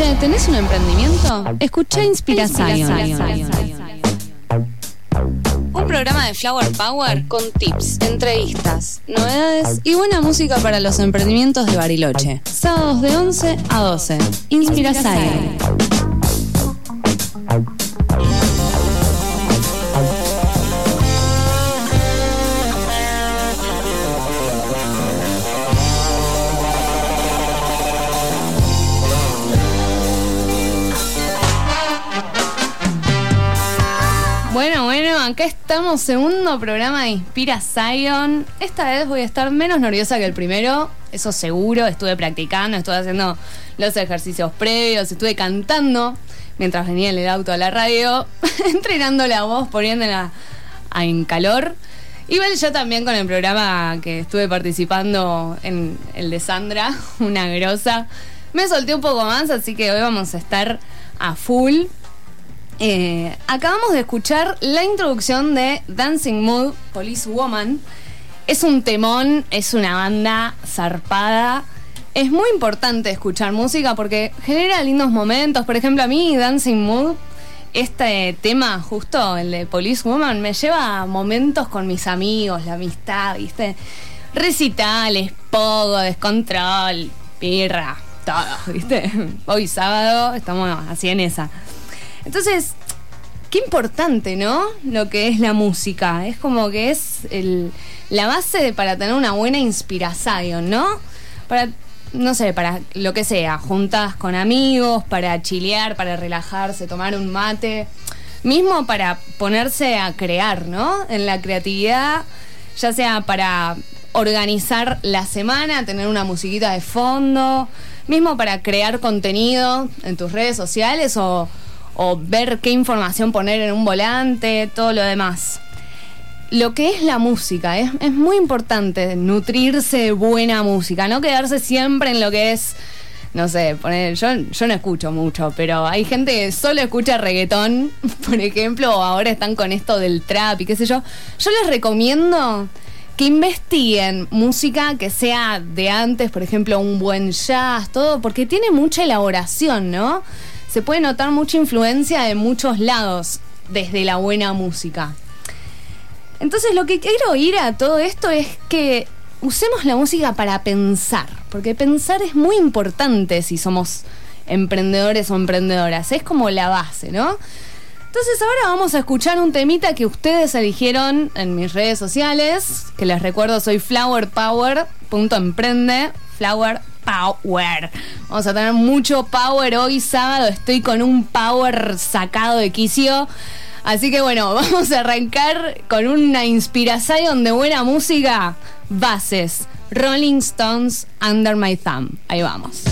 Che, ¿tenés un emprendimiento? Escucha Inspiración. Un programa de Flower Power con tips, entrevistas, novedades y buena música para los emprendimientos de Bariloche. Sábados de 11 a 12. Inspiración. Acá estamos, segundo programa de Inspira Zion. Esta vez voy a estar menos nerviosa que el primero, eso seguro. Estuve practicando, estuve haciendo los ejercicios previos, estuve cantando mientras venía en el auto a la radio, entrenando la voz, poniéndola en calor. Igual yo también con el programa que estuve participando en el de Sandra, una grosa. Me solté un poco más, así que hoy vamos a estar a full. Eh, acabamos de escuchar la introducción de Dancing Mood, Police Woman. Es un temón, es una banda zarpada. Es muy importante escuchar música porque genera lindos momentos. Por ejemplo, a mí Dancing Mood, este tema justo, el de Police Woman, me lleva a momentos con mis amigos, la amistad, ¿viste? Recitales, pogo, descontrol, pirra, todo, ¿viste? Hoy sábado estamos así en esa. Entonces, qué importante, ¿no? Lo que es la música. Es como que es el, la base para tener una buena inspiración, ¿no? Para, no sé, para lo que sea, juntas con amigos, para chilear, para relajarse, tomar un mate. Mismo para ponerse a crear, ¿no? En la creatividad, ya sea para organizar la semana, tener una musiquita de fondo, mismo para crear contenido en tus redes sociales o o ver qué información poner en un volante, todo lo demás. Lo que es la música, es, es muy importante nutrirse de buena música, no quedarse siempre en lo que es no sé, poner, yo, yo no escucho mucho, pero hay gente que solo escucha reggaetón, por ejemplo, o ahora están con esto del trap y qué sé yo. Yo les recomiendo que investiguen música que sea de antes, por ejemplo, un buen jazz, todo, porque tiene mucha elaboración, ¿no? Se puede notar mucha influencia de muchos lados desde la buena música. Entonces lo que quiero ir a todo esto es que usemos la música para pensar, porque pensar es muy importante si somos emprendedores o emprendedoras, es como la base, ¿no? Entonces ahora vamos a escuchar un temita que ustedes eligieron en mis redes sociales, que les recuerdo soy flowerpower.emprende, flower power. Vamos a tener mucho power hoy sábado. Estoy con un power sacado de quicio. Así que bueno, vamos a arrancar con una inspiración de buena música. Bases. Rolling Stones Under My Thumb. Ahí vamos.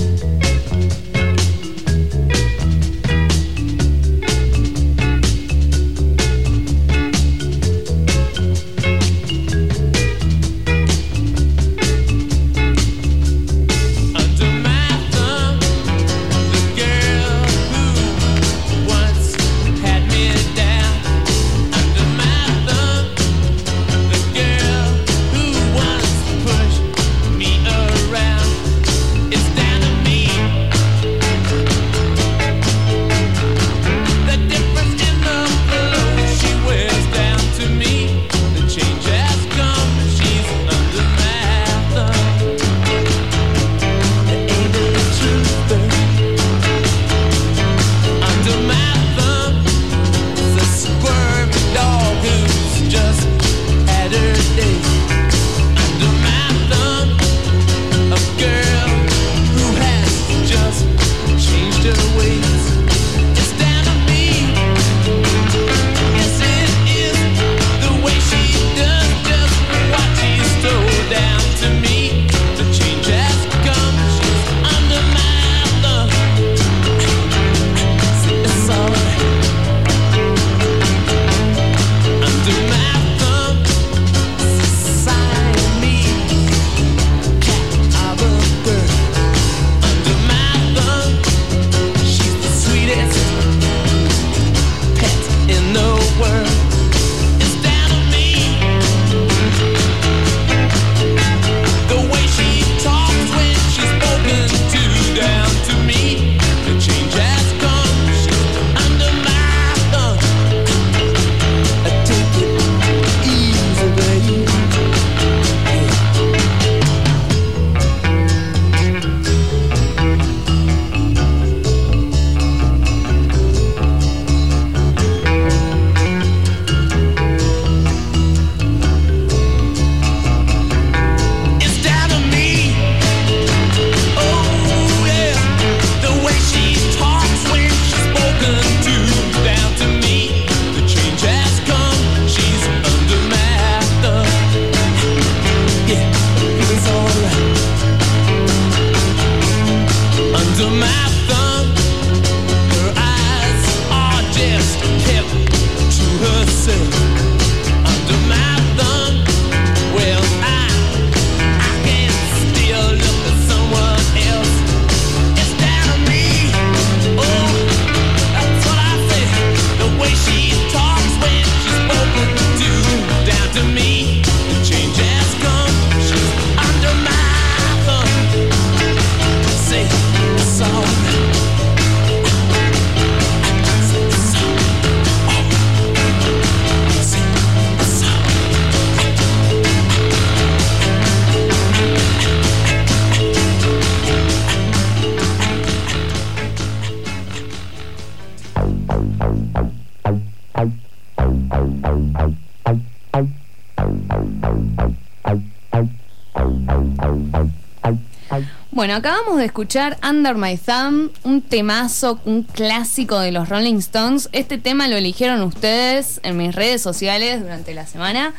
Bueno, acabamos de escuchar Under My Thumb, un temazo, un clásico de los Rolling Stones. Este tema lo eligieron ustedes en mis redes sociales durante la semana.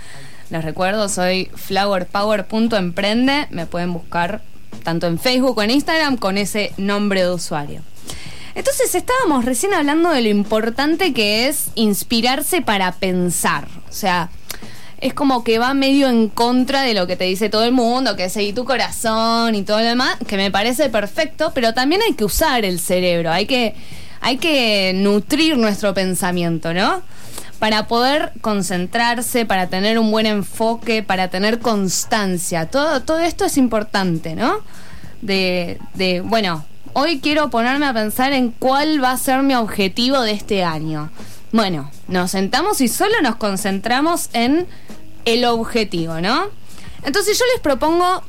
Les recuerdo, soy flowerpower.emprende. Me pueden buscar tanto en Facebook o en Instagram con ese nombre de usuario. Entonces estábamos recién hablando de lo importante que es inspirarse para pensar. O sea, es como que va medio en contra de lo que te dice todo el mundo, que seguí tu corazón y todo lo demás, que me parece perfecto, pero también hay que usar el cerebro, hay que, hay que nutrir nuestro pensamiento, ¿no? Para poder concentrarse, para tener un buen enfoque, para tener constancia. Todo, todo esto es importante, ¿no? De, de, bueno, hoy quiero ponerme a pensar en cuál va a ser mi objetivo de este año. Bueno, nos sentamos y solo nos concentramos en el objetivo, ¿no? Entonces yo les propongo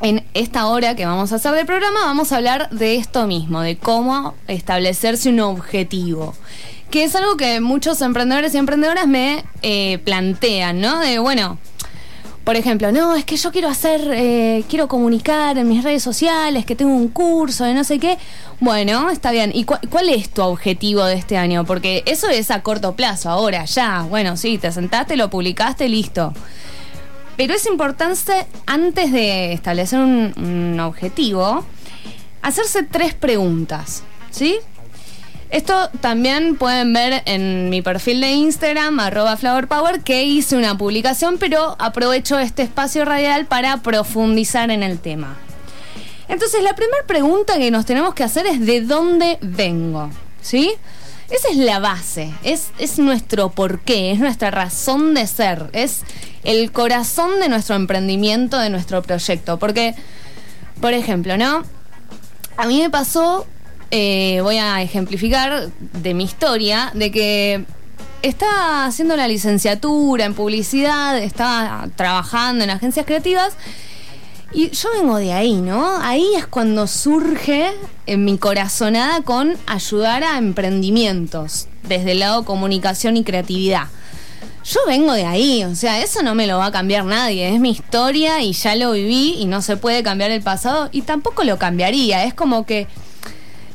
en esta hora que vamos a hacer de programa, vamos a hablar de esto mismo, de cómo establecerse un objetivo. Que es algo que muchos emprendedores y emprendedoras me eh, plantean, ¿no? De, bueno, por ejemplo, no, es que yo quiero hacer, eh, quiero comunicar en mis redes sociales, que tengo un curso de no sé qué. Bueno, está bien. ¿Y cuál es tu objetivo de este año? Porque eso es a corto plazo, ahora, ya. Bueno, sí, te sentaste, lo publicaste, listo. Pero es importante, antes de establecer un, un objetivo, hacerse tres preguntas, ¿sí? Esto también pueden ver en mi perfil de Instagram, arroba flowerpower, que hice una publicación, pero aprovecho este espacio radial para profundizar en el tema. Entonces, la primera pregunta que nos tenemos que hacer es ¿de dónde vengo? ¿Sí? Esa es la base, es, es nuestro porqué, es nuestra razón de ser, es el corazón de nuestro emprendimiento, de nuestro proyecto. Porque, por ejemplo, ¿no? A mí me pasó eh, voy a ejemplificar de mi historia, de que estaba haciendo la licenciatura en publicidad, estaba trabajando en agencias creativas. Y yo vengo de ahí, ¿no? Ahí es cuando surge en mi corazonada con ayudar a emprendimientos desde el lado comunicación y creatividad. Yo vengo de ahí, o sea, eso no me lo va a cambiar nadie, es mi historia y ya lo viví y no se puede cambiar el pasado y tampoco lo cambiaría, es como que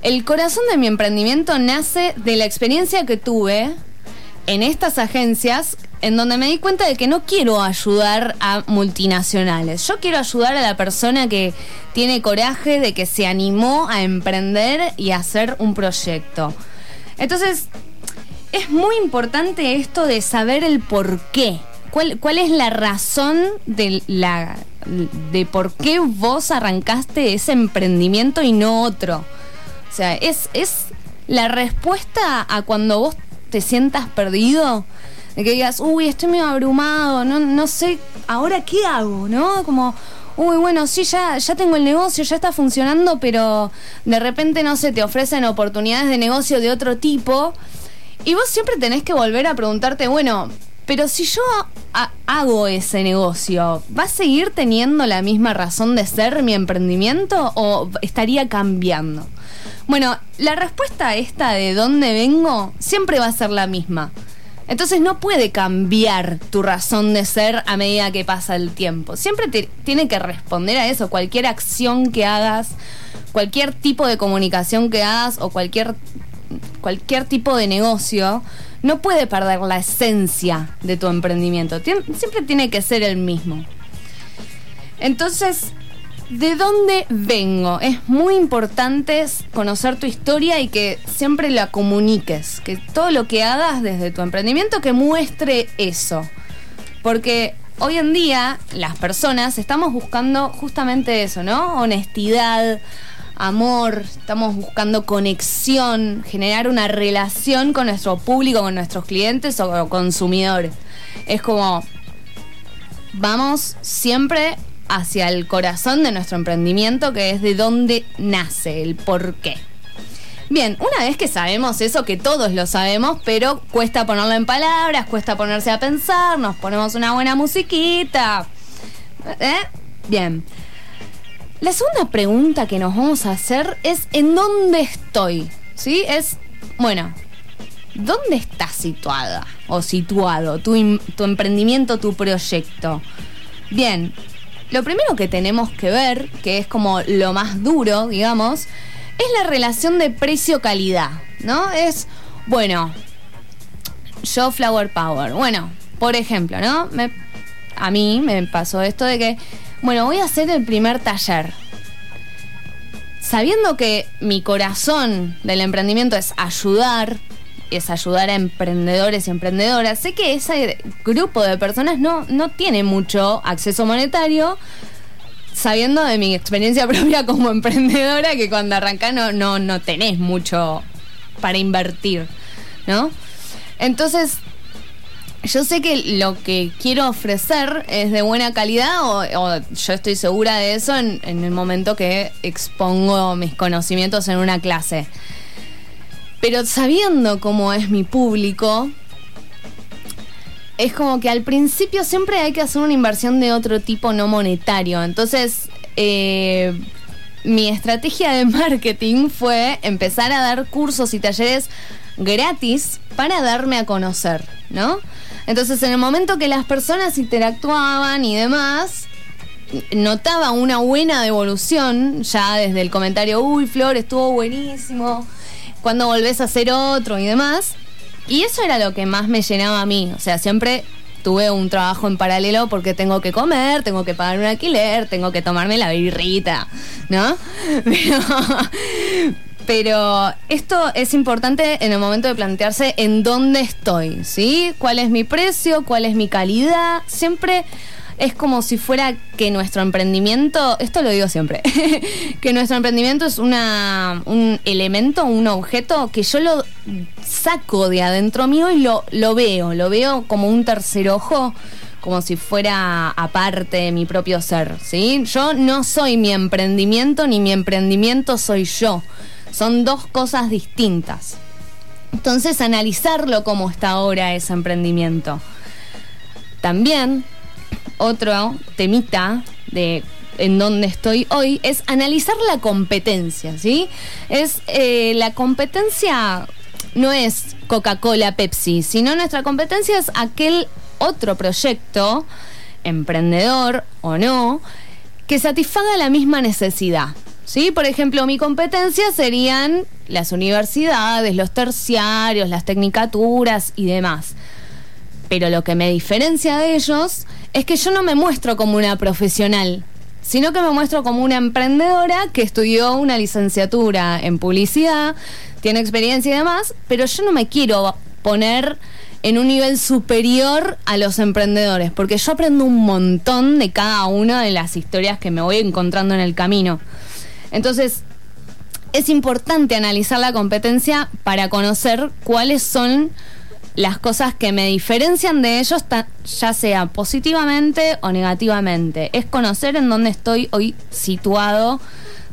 el corazón de mi emprendimiento nace de la experiencia que tuve en estas agencias en donde me di cuenta de que no quiero ayudar a multinacionales. Yo quiero ayudar a la persona que tiene coraje de que se animó a emprender y a hacer un proyecto. Entonces, es muy importante esto de saber el por qué. ¿Cuál, es la razón de, la, de por qué vos arrancaste ese emprendimiento y no otro? O sea, es, es la respuesta a cuando vos te sientas perdido, de que digas, uy, estoy medio abrumado, no, no sé, ahora qué hago, ¿no? Como, uy, bueno, sí, ya, ya tengo el negocio, ya está funcionando, pero de repente, no sé, te ofrecen oportunidades de negocio de otro tipo. Y vos siempre tenés que volver a preguntarte, bueno, pero si yo hago ese negocio, ¿va a seguir teniendo la misma razón de ser mi emprendimiento o estaría cambiando? Bueno, la respuesta a esta de dónde vengo siempre va a ser la misma. Entonces no puede cambiar tu razón de ser a medida que pasa el tiempo. Siempre tiene que responder a eso. Cualquier acción que hagas, cualquier tipo de comunicación que hagas o cualquier, cualquier tipo de negocio, no puede perder la esencia de tu emprendimiento. siempre tiene que ser el mismo. Entonces, de dónde vengo. Es muy importante conocer tu historia y que siempre la comuniques. Que todo lo que hagas desde tu emprendimiento que muestre eso. Porque hoy en día las personas estamos buscando justamente eso, ¿no? Honestidad, amor, estamos buscando conexión, generar una relación con nuestro público, con nuestros clientes o consumidores. Es como, vamos siempre hacia el corazón de nuestro emprendimiento, que es de dónde nace, el por qué. Bien, una vez que sabemos eso, que todos lo sabemos, pero cuesta ponerlo en palabras, cuesta ponerse a pensar, nos ponemos una buena musiquita. ¿Eh? Bien. La segunda pregunta que nos vamos a hacer es ¿en dónde estoy? ¿Sí? Es, bueno, ¿dónde está situada o situado tu, tu emprendimiento, tu proyecto? Bien, lo primero que tenemos que ver, que es como lo más duro, digamos, es la relación de precio-calidad, ¿no? Es, bueno, yo Flower Power. Bueno, por ejemplo, ¿no? A mí me pasó esto de que, bueno, voy a hacer el primer taller. Sabiendo que mi corazón del emprendimiento es ayudar, es ayudar a emprendedores y emprendedoras. Sé que ese grupo de personas no, no tiene mucho acceso monetario, sabiendo de mi experiencia propia como emprendedora, que cuando arrancás no, no, no tenés mucho para invertir, ¿no? Entonces, yo sé que lo que quiero ofrecer es de buena calidad o, yo estoy segura de eso en, en el momento que expongo mis conocimientos en una clase. Pero sabiendo cómo es mi público, es como que al principio siempre hay que hacer una inversión de otro tipo no monetario. Entonces, eh, mi estrategia de marketing fue empezar a dar cursos y talleres gratis para darme a conocer, ¿no? Entonces, en el momento que las personas interactuaban y demás, notaba una buena devolución ya desde el comentario, uy, Flor, estuvo buenísimo cuando volvés a hacer otro y demás. Y eso era lo que más me llenaba a mí. O sea, siempre tuve un trabajo en paralelo porque tengo que comer, tengo que pagar un alquiler, tengo que tomarme la birrita, ¿no? Pero, esto es importante en el momento de plantearse en dónde estoy, ¿sí? ¿Cuál es mi precio? ¿Cuál es mi calidad? Siempre es como si fuera que nuestro emprendimiento, esto lo digo siempre, que nuestro emprendimiento es una, un elemento, un objeto que yo lo saco de adentro mío y lo, lo veo, lo veo como un tercer ojo como si fuera aparte de mi propio ser, ¿sí? Yo no soy mi emprendimiento ni mi emprendimiento soy yo. Son dos cosas distintas. Entonces, analizarlo como está ahora ese emprendimiento. También otro temita de en donde estoy hoy es analizar la competencia, ¿sí? Es eh, la competencia no es Coca-Cola, Pepsi, sino nuestra competencia es aquel otro proyecto, emprendedor o no, que satisfaga la misma necesidad. ¿Sí? Por ejemplo, mi competencia serían las universidades, los terciarios, las tecnicaturas y demás. Pero lo que me diferencia de ellos es que yo no me muestro como una profesional, sino que me muestro como una emprendedora que estudió una licenciatura en publicidad, tiene experiencia y demás, pero yo no me quiero poner en un nivel superior a los emprendedores, porque yo aprendo un montón de cada una de las historias que me voy encontrando en el camino. Entonces, es importante analizar la competencia para conocer cuáles son las cosas que me diferencian de ellos, ya sea positivamente o negativamente. Es conocer en dónde estoy hoy situado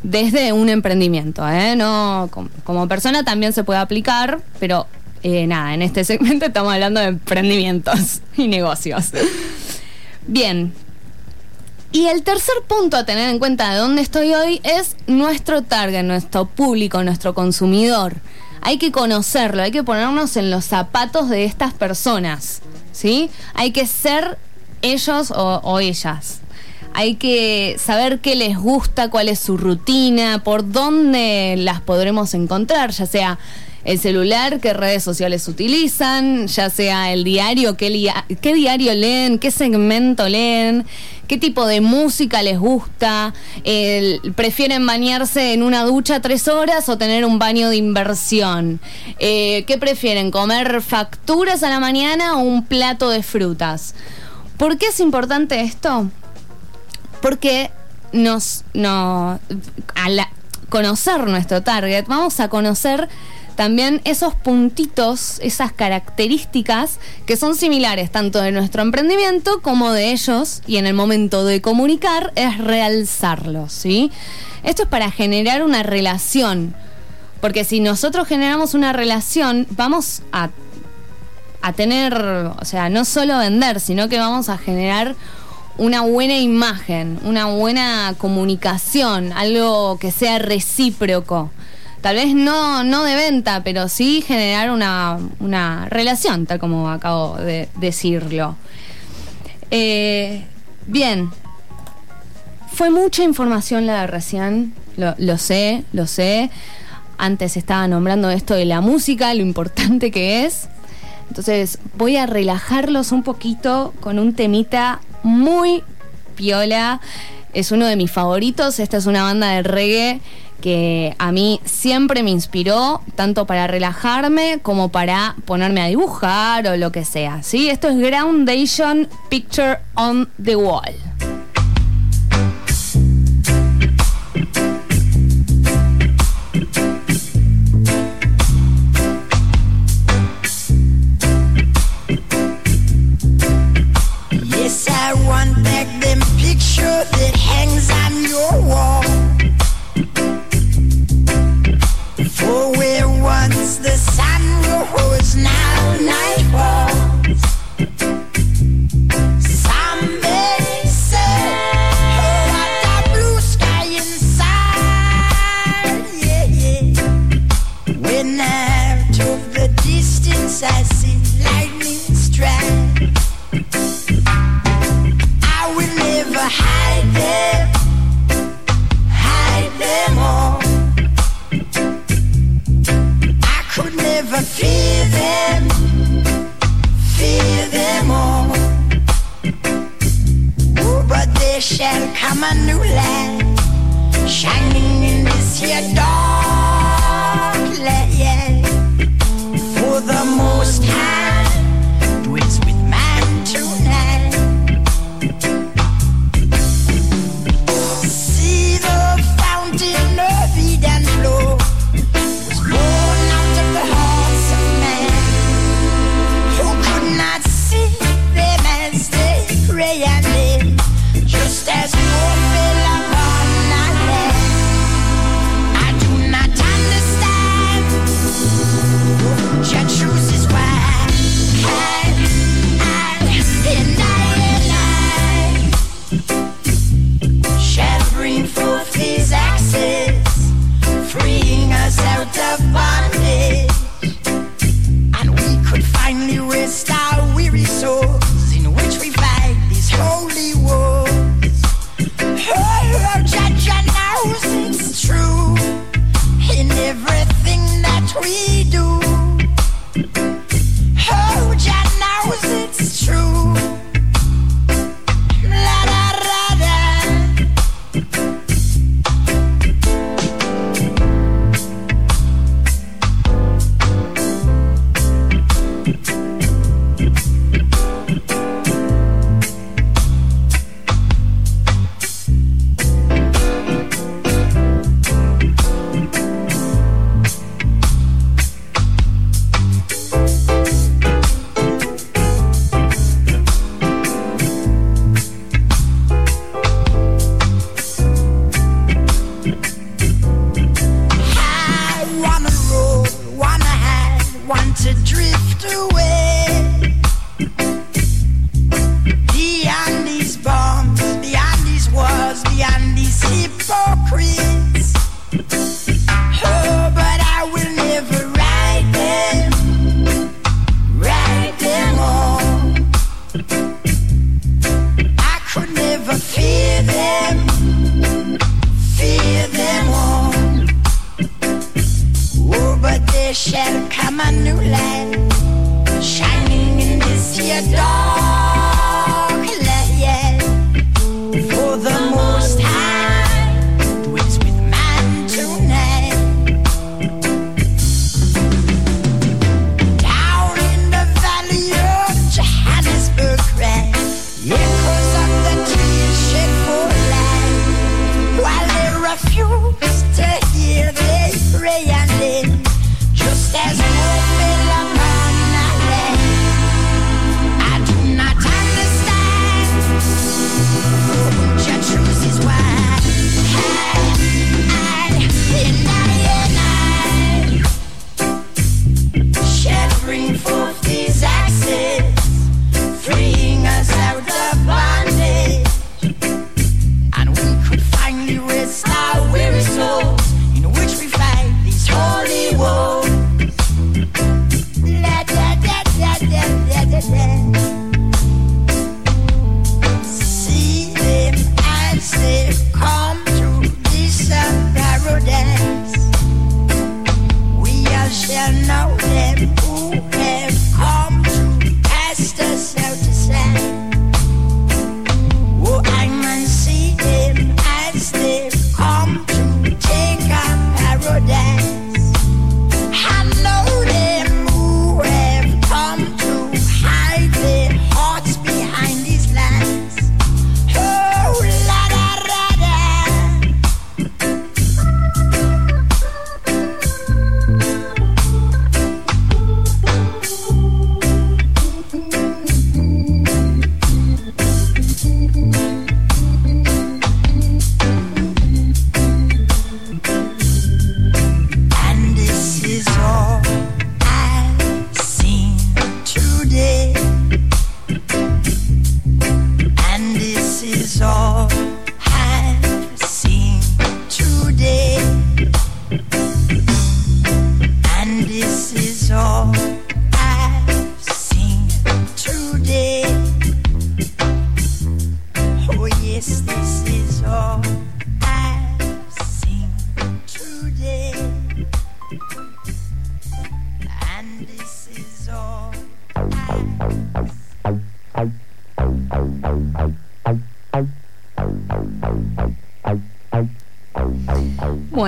desde un emprendimiento. ¿eh? No, como, persona también se puede aplicar, pero eh, nada, en este segmento estamos hablando de emprendimientos y negocios. Bien. Y el tercer punto a tener en cuenta de dónde estoy hoy es nuestro target, nuestro público, nuestro consumidor hay que conocerlo, hay que ponernos en los zapatos de estas personas, ¿sí? Hay que ser ellos o, ellas. Hay que saber qué les gusta, cuál es su rutina, por dónde las podremos encontrar, ya sea el celular, qué redes sociales utilizan, ya sea el diario, qué, qué, diario leen, qué segmento leen, qué tipo de música les gusta, prefieren bañarse en una ducha tres horas o tener un baño de inversión, eh, qué prefieren, comer facturas a la mañana o un plato de frutas. ¿Por qué es importante esto? Porque nos, no, conocer nuestro target, vamos a conocer también esos puntitos, esas características que son similares tanto de nuestro emprendimiento como de ellos y en el momento de comunicar es realzarlos, ¿sí? Esto es para generar una relación, porque si nosotros generamos una relación, vamos a, a tener, o sea, no solo vender, sino que vamos a generar una buena imagen, una buena comunicación, algo que sea recíproco tal vez no, no de venta, pero sí generar una, relación, tal como acabo de decirlo. Eh, bien, fue mucha información la de recién, lo, sé, lo sé. Antes estaba nombrando esto de la música, lo importante que es. Entonces voy a relajarlos un poquito con un temita muy piola. Es uno de mis favoritos. Esta es una banda de reggae que a mí siempre me inspiró, tanto para relajarme como para ponerme a dibujar o lo que sea. ¿sí? Esto es Groundation Picture on the Wall. Yes, I want back them picture that hangs on your wall. my new light shining in this here dark light. Yeah.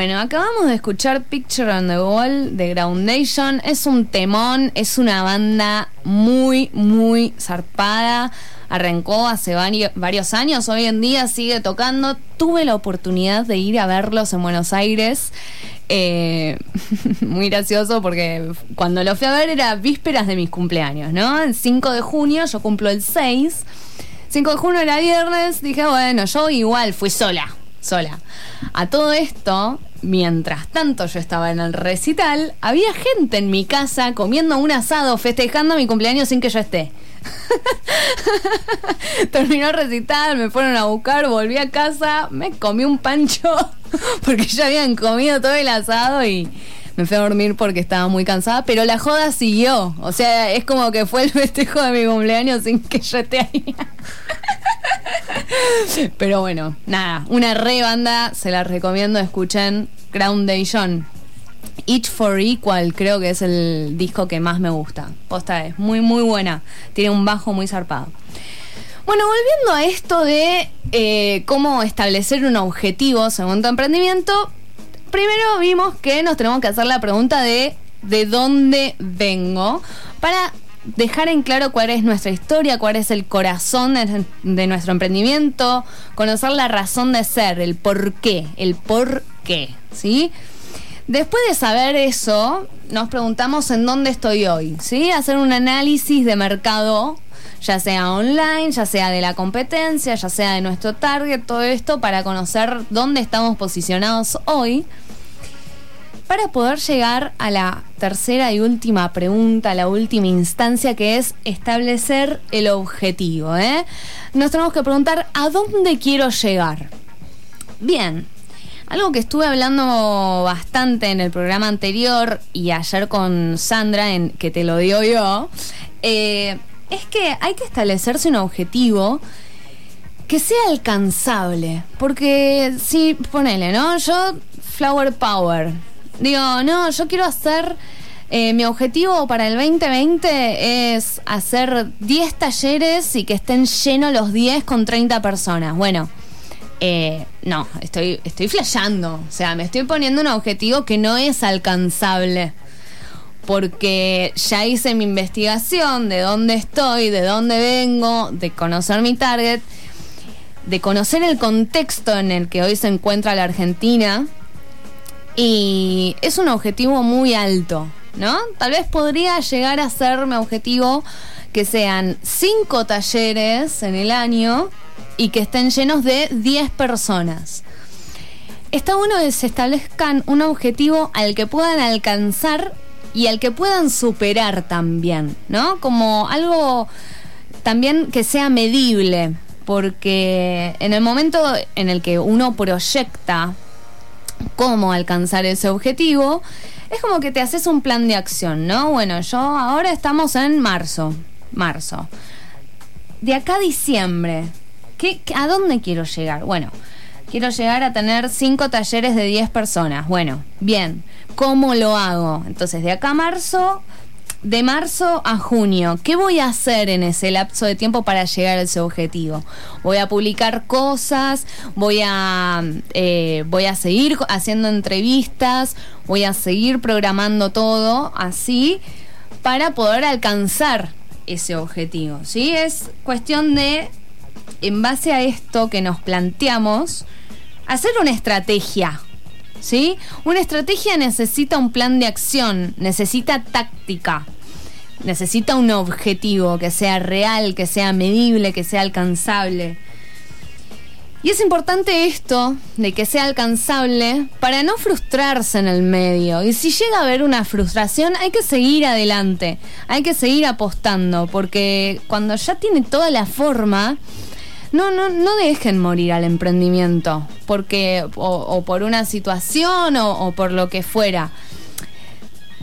Bueno, acabamos de escuchar Picture on the Wall de Groundation. Es un temón, es una banda muy, muy zarpada. Arrancó hace varios años, hoy en día sigue tocando. Tuve la oportunidad de ir a verlos en Buenos Aires. Eh, muy gracioso porque cuando lo fui a ver era vísperas de mis cumpleaños, ¿no? El 5 de junio, yo cumplo el 6. 5 de junio era viernes, dije, bueno, yo igual fui sola sola. A todo esto, mientras tanto yo estaba en el recital, había gente en mi casa comiendo un asado, festejando mi cumpleaños sin que yo esté. Terminó el recital, me fueron a buscar, volví a casa, me comí un pancho porque ya habían comido todo el asado y me fui a dormir porque estaba muy cansada, pero la joda siguió. O sea, es como que fue el festejo de mi cumpleaños sin que yo esté ahí. pero bueno, nada, una re banda, se la recomiendo, escuchen Groundation. Each for Equal creo que es el disco que más me gusta. Posta es muy muy buena. Tiene un bajo muy zarpado. Bueno, volviendo a esto de eh, cómo establecer un objetivo según tu emprendimiento, primero vimos que nos tenemos que hacer la pregunta de de dónde vengo para dejar en claro cuál es nuestra historia, cuál es el corazón de, nuestro emprendimiento, conocer la razón de ser, el por qué, el por qué, ¿sí? Después de saber eso, nos preguntamos en dónde estoy hoy, ¿sí? Hacer un análisis de mercado, ya sea online, ya sea de la competencia, ya sea de nuestro target, todo esto para conocer dónde estamos posicionados hoy para poder llegar a la tercera y última pregunta, la última instancia, que es establecer el objetivo. ¿eh? Nos tenemos que preguntar a dónde quiero llegar. Bien, algo que estuve hablando bastante en el programa anterior y ayer con Sandra, en que te lo digo yo, eh, es que hay que establecerse un objetivo que sea alcanzable. Porque si, ponele, ¿no? Yo, Flower Power, Digo, no, yo quiero hacer... Eh, mi objetivo para el 2020 es hacer 10 talleres y que estén llenos los 10 con 30 personas. Bueno, eh, no, estoy, estoy flasheando. O sea, me estoy poniendo un objetivo que no es alcanzable. Porque ya hice mi investigación de dónde estoy, de dónde vengo, de conocer mi target, de conocer el contexto en el que hoy se encuentra la Argentina y es un objetivo muy alto, ¿no? Tal vez podría llegar a ser mi objetivo que sean cinco talleres en el año y que estén llenos de 10 personas. Está bueno que se establezcan un objetivo al que puedan alcanzar y al que puedan superar también, ¿no? Como algo también que sea medible, porque en el momento en el que uno proyecta cómo alcanzar ese objetivo, es como que te haces un plan de acción, ¿no? Bueno, yo ahora estamos en marzo, marzo. De acá a diciembre, ¿qué, ¿a dónde quiero llegar? Bueno, quiero llegar a tener cinco talleres de 10 personas. Bueno, bien, ¿cómo lo hago? Entonces, de acá a marzo, de marzo a junio, ¿qué voy a hacer en ese lapso de tiempo para llegar a ese objetivo? Voy a publicar cosas, voy a, eh, voy a seguir haciendo entrevistas, voy a seguir programando todo así para poder alcanzar ese objetivo. ¿sí? Es cuestión de, en base a esto que nos planteamos, hacer una estrategia. ¿Sí? Una estrategia necesita un plan de acción, necesita táctica, necesita un objetivo que sea real, que sea medible, que sea alcanzable. Y es importante esto de que sea alcanzable para no frustrarse en el medio. Y si llega a haber una frustración, hay que seguir adelante, hay que seguir apostando, porque cuando ya tiene toda la forma, no, no, no dejen morir al emprendimiento, porque o, por una situación o, por lo que fuera.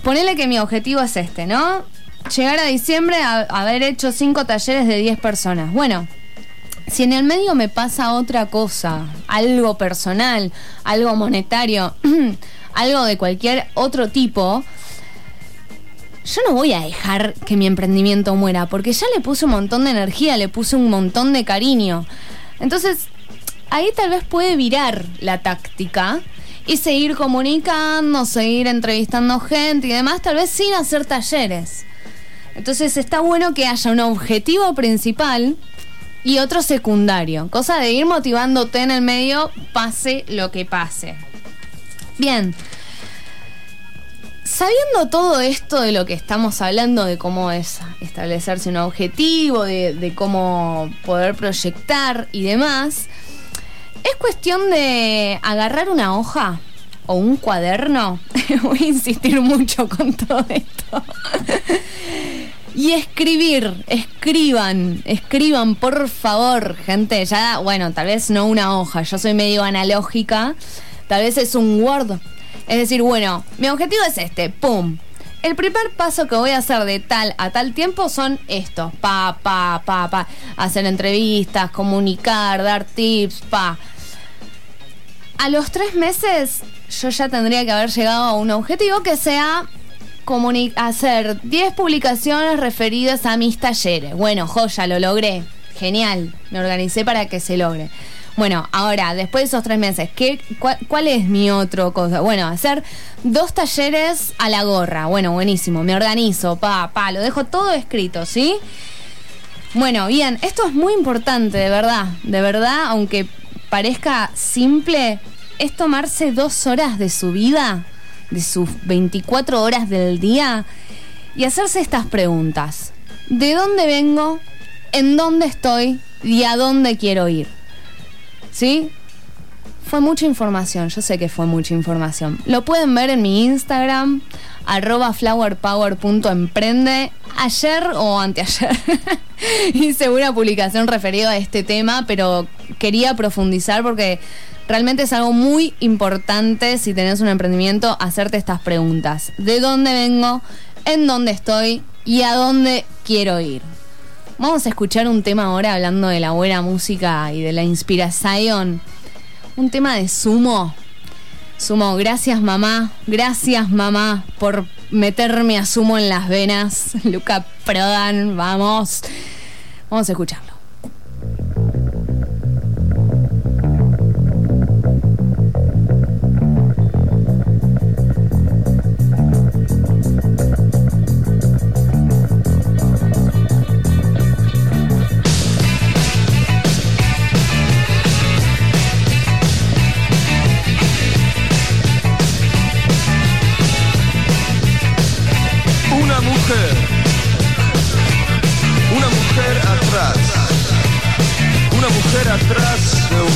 Ponele que mi objetivo es este, ¿no? Llegar a diciembre a haber hecho cinco talleres de 10 personas. Bueno, si en el medio me pasa otra cosa, algo personal, algo monetario, algo de cualquier otro tipo, yo no voy a dejar que mi emprendimiento muera, porque ya le puse un montón de energía, le puse un montón de cariño. Entonces, ahí tal vez puede virar la táctica y seguir comunicando, seguir entrevistando gente y demás, tal vez sin hacer talleres. Entonces está bueno que haya un objetivo principal y otro secundario. Cosa de ir motivándote en el medio, pase lo que pase. Bien. Sabiendo todo esto de lo que estamos hablando, de cómo es establecerse un objetivo, de, cómo poder proyectar y demás, es cuestión de agarrar una hoja o un cuaderno. Voy a insistir mucho con todo esto. Y escribir, escriban, escriban, por favor, gente. Ya, bueno, tal vez no una hoja, yo soy medio analógica. Tal vez es un Word. Es decir, bueno, mi objetivo es este, ¡pum! El primer paso que voy a hacer de tal a tal tiempo son estos, pa, pa, pa, pa. Hacer entrevistas, comunicar, dar tips, pa. A los tres meses yo ya tendría que haber llegado a un objetivo que sea hacer 10 publicaciones referidas a mis talleres. Bueno, joya, lo logré. Genial. Me organicé para que se logre. Bueno, ahora, después de esos tres meses, ¿qué, cuál, es mi otro cosa? Bueno, hacer dos talleres a la gorra. Bueno, buenísimo. Me organizo, pa, pa, lo dejo todo escrito, ¿sí? Bueno, bien, esto es muy importante, de verdad. De verdad, aunque parezca simple, es tomarse dos horas de su vida de sus 24 horas del día y hacerse estas preguntas. ¿De dónde vengo? ¿En dónde estoy? ¿Y a dónde quiero ir? ¿Sí? Fue mucha información, yo sé que fue mucha información. Lo pueden ver en mi Instagram, arroba flowerpower.emprende. Ayer o anteayer hice una publicación referida a este tema, pero quería profundizar porque Realmente es algo muy importante si tenés un emprendimiento hacerte estas preguntas. ¿De dónde vengo? ¿En dónde estoy? ¿Y a dónde quiero ir? Vamos a escuchar un tema ahora hablando de la buena música y de la inspiración. Un tema de sumo. Sumo, gracias mamá, gracias mamá por meterme a sumo en las venas. Luca Prodan, vamos. Vamos a escucharlo.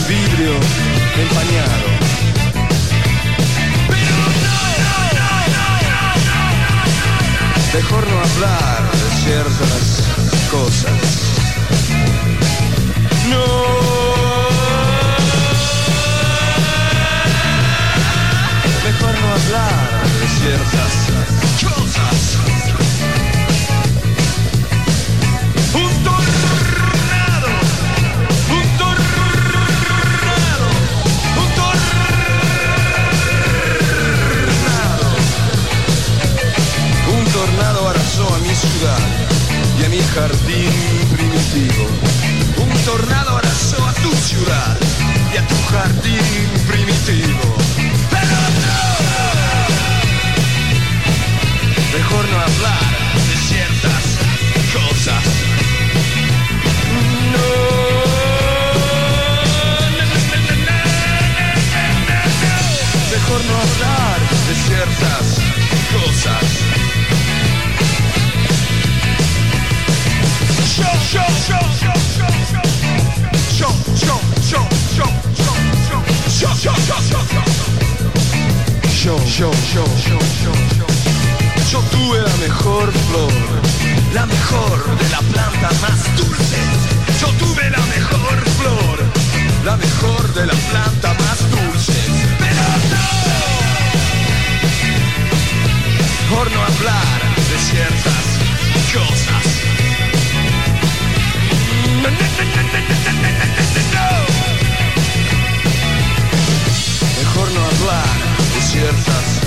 vidrio empañado. No, Mejor no hablar de ciertas ciudad y a mi jardín primitivo. Un tornado arrasó a tu ciudad y a tu jardín primitivo. Yo tuve la mejor flor, la mejor de la planta más dulce. Yo tuve la mejor flor, la mejor de la planta más dulce. Pero no, por no hablar de ciertas cosas. No, Mejor no hablar de ciertas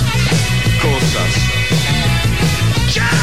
cosas. Saltando,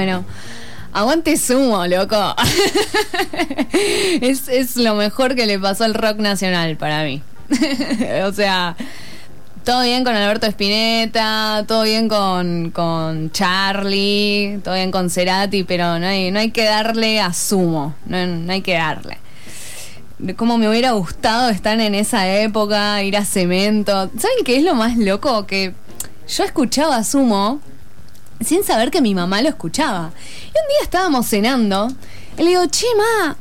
Bueno, aguante sumo, loco. es, es lo mejor que le pasó al rock nacional para mí. o sea, todo bien con Alberto Spinetta, todo bien con, con Charlie, todo bien con Cerati, pero no hay, no hay que darle a sumo, no, no hay que darle. De cómo me hubiera gustado estar en esa época, ir a cemento. ¿Saben qué es lo más loco? Que yo escuchaba Sumo sin saber que mi mamá lo escuchaba. Y un día estábamos cenando y le digo, che, ma,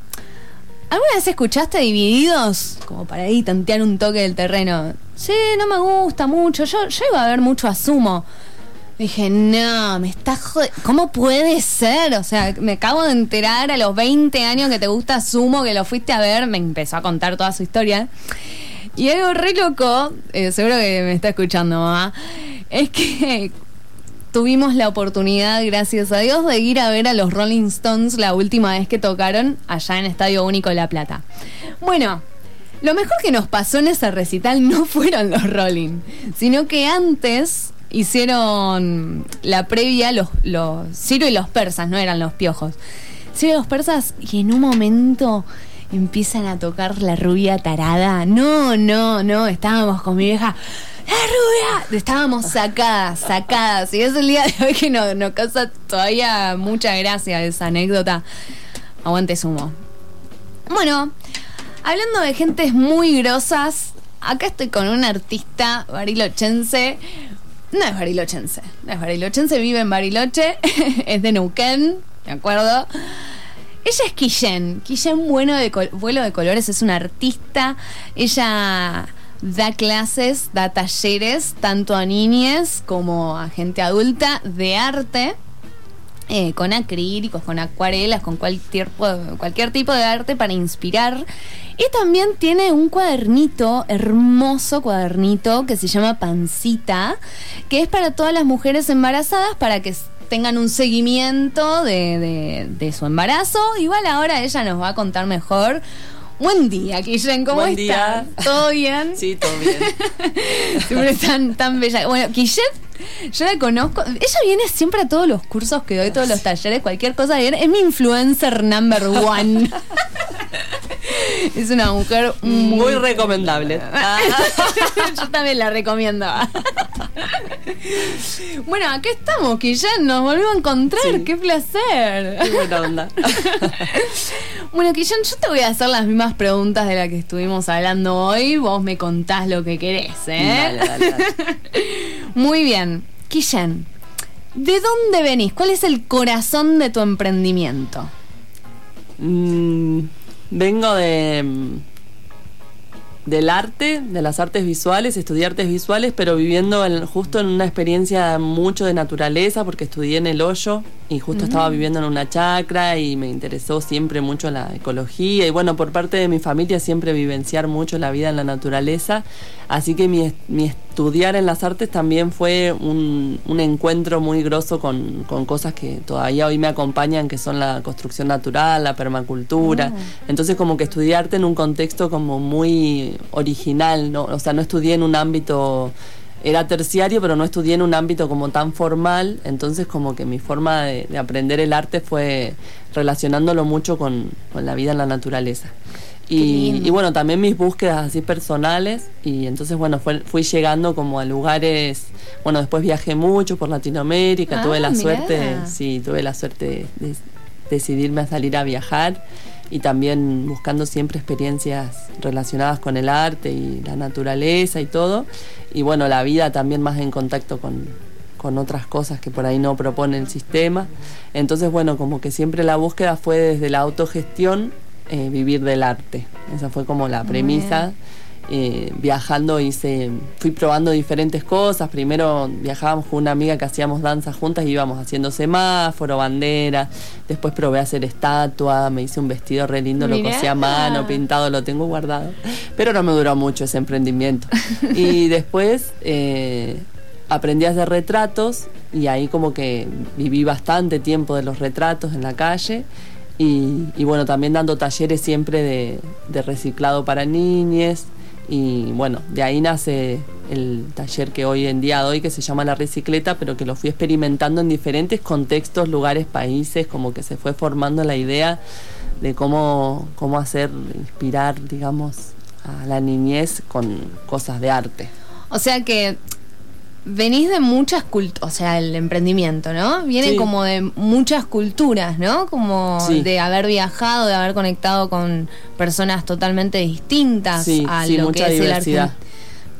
¿alguna vez escuchaste Divididos? Como para ahí tantear un toque del terreno. Sí, no me gusta mucho. Yo, yo iba a ver mucho a Sumo. Dije, no, me está jodiendo. ¿Cómo puede ser? O sea, me acabo de enterar a los 20 años que te gusta Sumo, que lo fuiste a ver. Me empezó a contar toda su historia. Y algo re loco, eh, seguro que me está escuchando, mamá, es que tuvimos la oportunidad, gracias a Dios, de ir a ver a los Rolling Stones la última vez que tocaron allá en Estadio Único La Plata. Bueno, lo mejor que nos pasó en ese recital no fueron los Rolling, sino que antes hicieron la previa los, los Ciro y los persas, no eran los piojos. Ciro y los persas y en un momento empiezan a tocar la rubia tarada. No, no, no, estábamos con mi vieja. ¡La rubia! Estábamos sacadas, sacadas. Y es el día de hoy que nos no causa todavía mucha gracia esa anécdota. Aguante sumo. Bueno, hablando de gentes muy grosas, acá estoy con un artista barilochense. No es barilochense, no es barilochense, vive en Bariloche, es de Neuquén, ¿de acuerdo? Ella es Quillén, Quillén bueno Vuelo de Colores es una artista, ella da clases, da talleres, tanto a niñas como a gente adulta de arte. Eh, con acrílicos, con acuarelas, con cualquier, cualquier tipo de arte para inspirar. Y también tiene un cuadernito, hermoso cuadernito, que se llama Pancita, que es para todas las mujeres embarazadas para que tengan un seguimiento de, de su embarazo. Igual ahora ella nos va a contar mejor Buen día, Kishen, ¿cómo Buen estás? Día. ¿Todo bien? Sí, todo bien. siempre tan, tan bella. Bueno, Kishen, yo la conozco. Ella viene siempre a todos los cursos que doy, todos los talleres, cualquier cosa. Es mi influencer number one. es una mujer muy, recomendable. yo también la recomiendo. bueno, aquí estamos, Kishen, nos volvemos a encontrar. Sí. ¡Qué placer! Qué buena onda. Bueno, Quillón, yo te voy a hacer las mismas preguntas de las que estuvimos hablando hoy. Vos me contás lo que querés, ¿eh? Dale, dale, dale. Muy bien. Quillén, ¿de dónde venís? ¿Cuál es el corazón de tu emprendimiento? Mm, vengo de mm, del arte, de las artes visuales, estudié artes visuales, pero viviendo en- justo en una experiencia mucho de naturaleza, porque estudié en el hoyo y justo estaba viviendo en una chacra y me interesó siempre mucho la ecología. Y bueno, por parte de mi familia siempre vivenciar mucho la vida en la naturaleza, así que mi, mi estudiar en las artes también fue un, un encuentro muy grosso con, con cosas que todavía hoy me acompañan, que son la construcción natural, la permacultura, entonces como que estudié arte en un contexto como muy original, ¿no? o sea, no estudié en un ámbito era terciario, pero no estudié en un ámbito como tan formal, entonces como que mi forma de, de aprender el arte fue relacionándolo mucho con, con la vida en la naturaleza. Y, bueno, también mis búsquedas así personales, y entonces bueno, fue- fui llegando como a lugares, bueno, después viajé mucho por Latinoamérica, Ah, tuve la mirá. suerte, sí, tuve la suerte de, de decidirme a salir a viajar y también buscando siempre experiencias relacionadas con el arte y la naturaleza y todo. Y bueno, la vida también más en contacto con, con otras cosas que por ahí no propone el sistema. Entonces, bueno, como que siempre la búsqueda fue desde la autogestión, eh, vivir del arte. Esa fue como la premisa. Eh, viajando hice, fui probando diferentes cosas. Primero viajábamos con una amiga que hacíamos danza juntas y íbamos haciendo semáforo, bandera. Después probé a hacer estatua, me hice un vestido re lindo, lo cosí a mano, pintado, lo tengo guardado. Pero no me duró mucho ese emprendimiento. y después eh, aprendí a hacer retratos y ahí como que viví bastante tiempo de los retratos en la calle. Y, y bueno, también dando talleres siempre de, reciclado para niñes. Y bueno, de ahí nace el taller que hoy en día doy, que se llama La Recicleta, pero que lo fui experimentando en diferentes contextos, lugares, países, como que se fue formando la idea de cómo, cómo hacer, inspirar, digamos, a la niñez con cosas de arte. O sea que venís de muchas culturas, o sea, el emprendimiento, ¿no? Viene Sí. como de muchas culturas, ¿no? Como Sí. de haber viajado, de haber conectado con personas totalmente distintas Sí, a sí, lo mucha que es el diversidad. arte.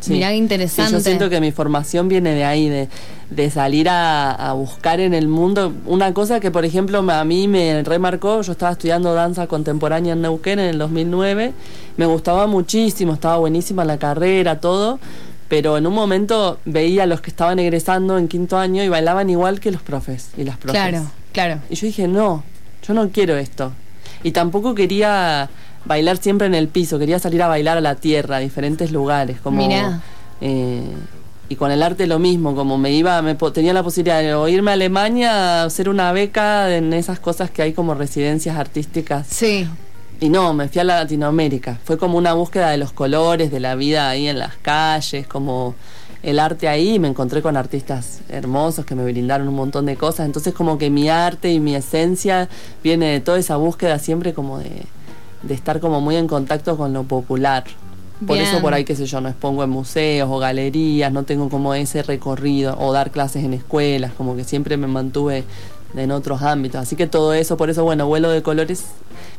Sí. Mirá qué interesante. Yo siento que mi formación viene de ahí, de, de salir a, a buscar en el mundo. Una cosa que, por ejemplo, a mí me remarcó, yo estaba estudiando danza contemporánea en Neuquén en el 2009, me gustaba muchísimo, estaba buenísima la carrera, todo, pero en un momento veía a los que estaban egresando en quinto año y bailaban igual que los profes y las profes. Claro, claro. Y yo dije, no, yo no quiero esto. Y tampoco quería bailar siempre en el piso, quería salir a bailar a la tierra, a diferentes lugares. Como, Mirá. eh, y con el arte lo mismo, como me iba, me tenía la posibilidad de o irme a Alemania a hacer una beca en esas cosas que hay como residencias artísticas. Sí. Y no, me fui a Latinoamérica. Fue como una búsqueda de los colores, de la vida ahí en las calles, como el arte ahí. Me encontré con artistas hermosos que me brindaron un montón de cosas. Entonces como que mi arte y mi esencia viene de toda esa búsqueda siempre como de, de estar como muy en contacto con lo popular. Por Bien. eso por ahí, qué sé yo, no expongo en museos o galerías, no tengo como ese recorrido o dar clases en escuelas, como que siempre me mantuve en otros ámbitos. Así que todo eso, por eso, bueno, vuelo de colores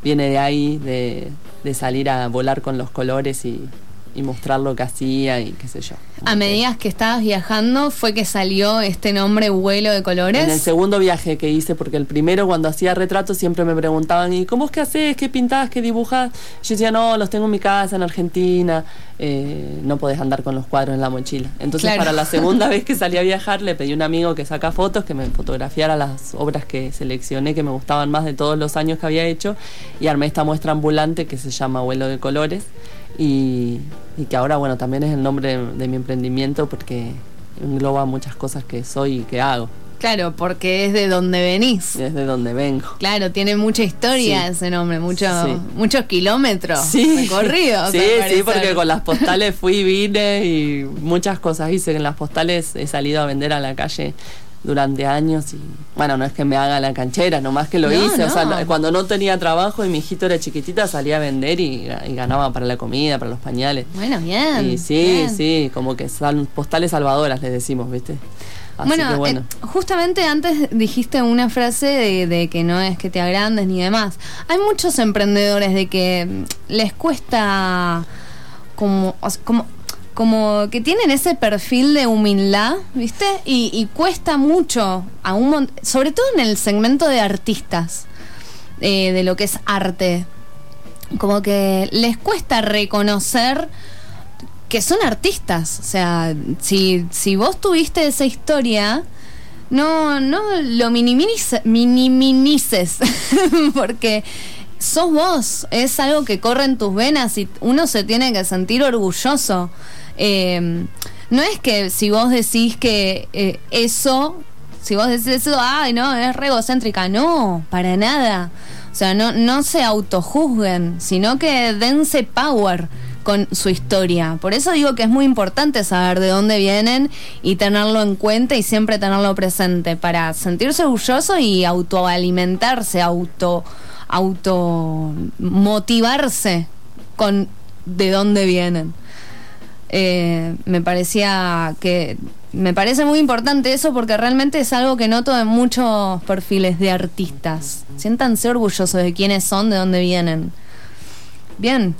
viene de ahí, de, de salir a volar con los colores y, y mostrar lo que hacía y qué sé yo. A medida que estabas viajando fue que salió este nombre vuelo de colores. En el segundo viaje que hice, porque el primero cuando hacía retratos siempre me preguntaban, ¿y cómo es que haces? ¿Qué pintás? ¿Qué dibujas? Yo decía, no, los tengo en mi casa, en Argentina, eh, no podés andar con los cuadros en la mochila. Entonces Claro. para la segunda vez que salí a viajar le pedí a un amigo que saca fotos, que me fotografiara las obras que seleccioné, que me gustaban más de todos los años que había hecho, y armé esta muestra ambulante que se llama Vuelo de Colores, y, y que ahora, bueno, también es el nombre de, de mi emprendimiento porque engloba muchas cosas que soy y que hago. Claro, porque es de donde venís. Desde donde vengo. Claro, tiene mucha historia Sí. ese nombre, mucho, Sí. muchos kilómetros Sí, recorridos. sí, sí, porque con las postales fui vine y muchas cosas hice. En las postales he salido a vender a la calle durante años y bueno, no es que me haga la canchera, nomás que lo No, hice. O sea, cuando no tenía trabajo y mi hijito era chiquitita, salía a vender y, y ganaba para la comida, para los pañales. Bueno, bien. y sí, bien. sí, como que son postales salvadoras, les decimos, ¿viste? Así bueno, que bueno. eh, justamente antes dijiste una frase de, de que no es que te agrandes ni demás. Hay muchos emprendedores de que les cuesta como, o sea, como, como que tienen ese perfil de humildad, ¿viste? Y, y cuesta mucho, a un sobre todo en el segmento de artistas, eh, de lo que es arte. Como que les cuesta reconocer que son artistas. O sea, si, si vos tuviste esa historia, no, no lo minimice- minimices, porque sos vos, es algo que corre en tus venas y uno se tiene que sentir orgulloso. Eh, no es que si vos decís que eh, eso, si vos decís eso, ay, no, es re egocéntrica, no, para nada. O sea, no, no se autojuzguen, sino que dense power con su historia. Por eso digo que es muy importante saber de dónde vienen y tenerlo en cuenta y siempre tenerlo presente para sentirse orgulloso y autoalimentarse, auto, auto motivarse con de dónde vienen. Eh, me parecía que me parece muy importante eso porque realmente es algo que noto en muchos perfiles de artistas. Siéntanse orgullosos de quiénes son, de dónde vienen. Bien.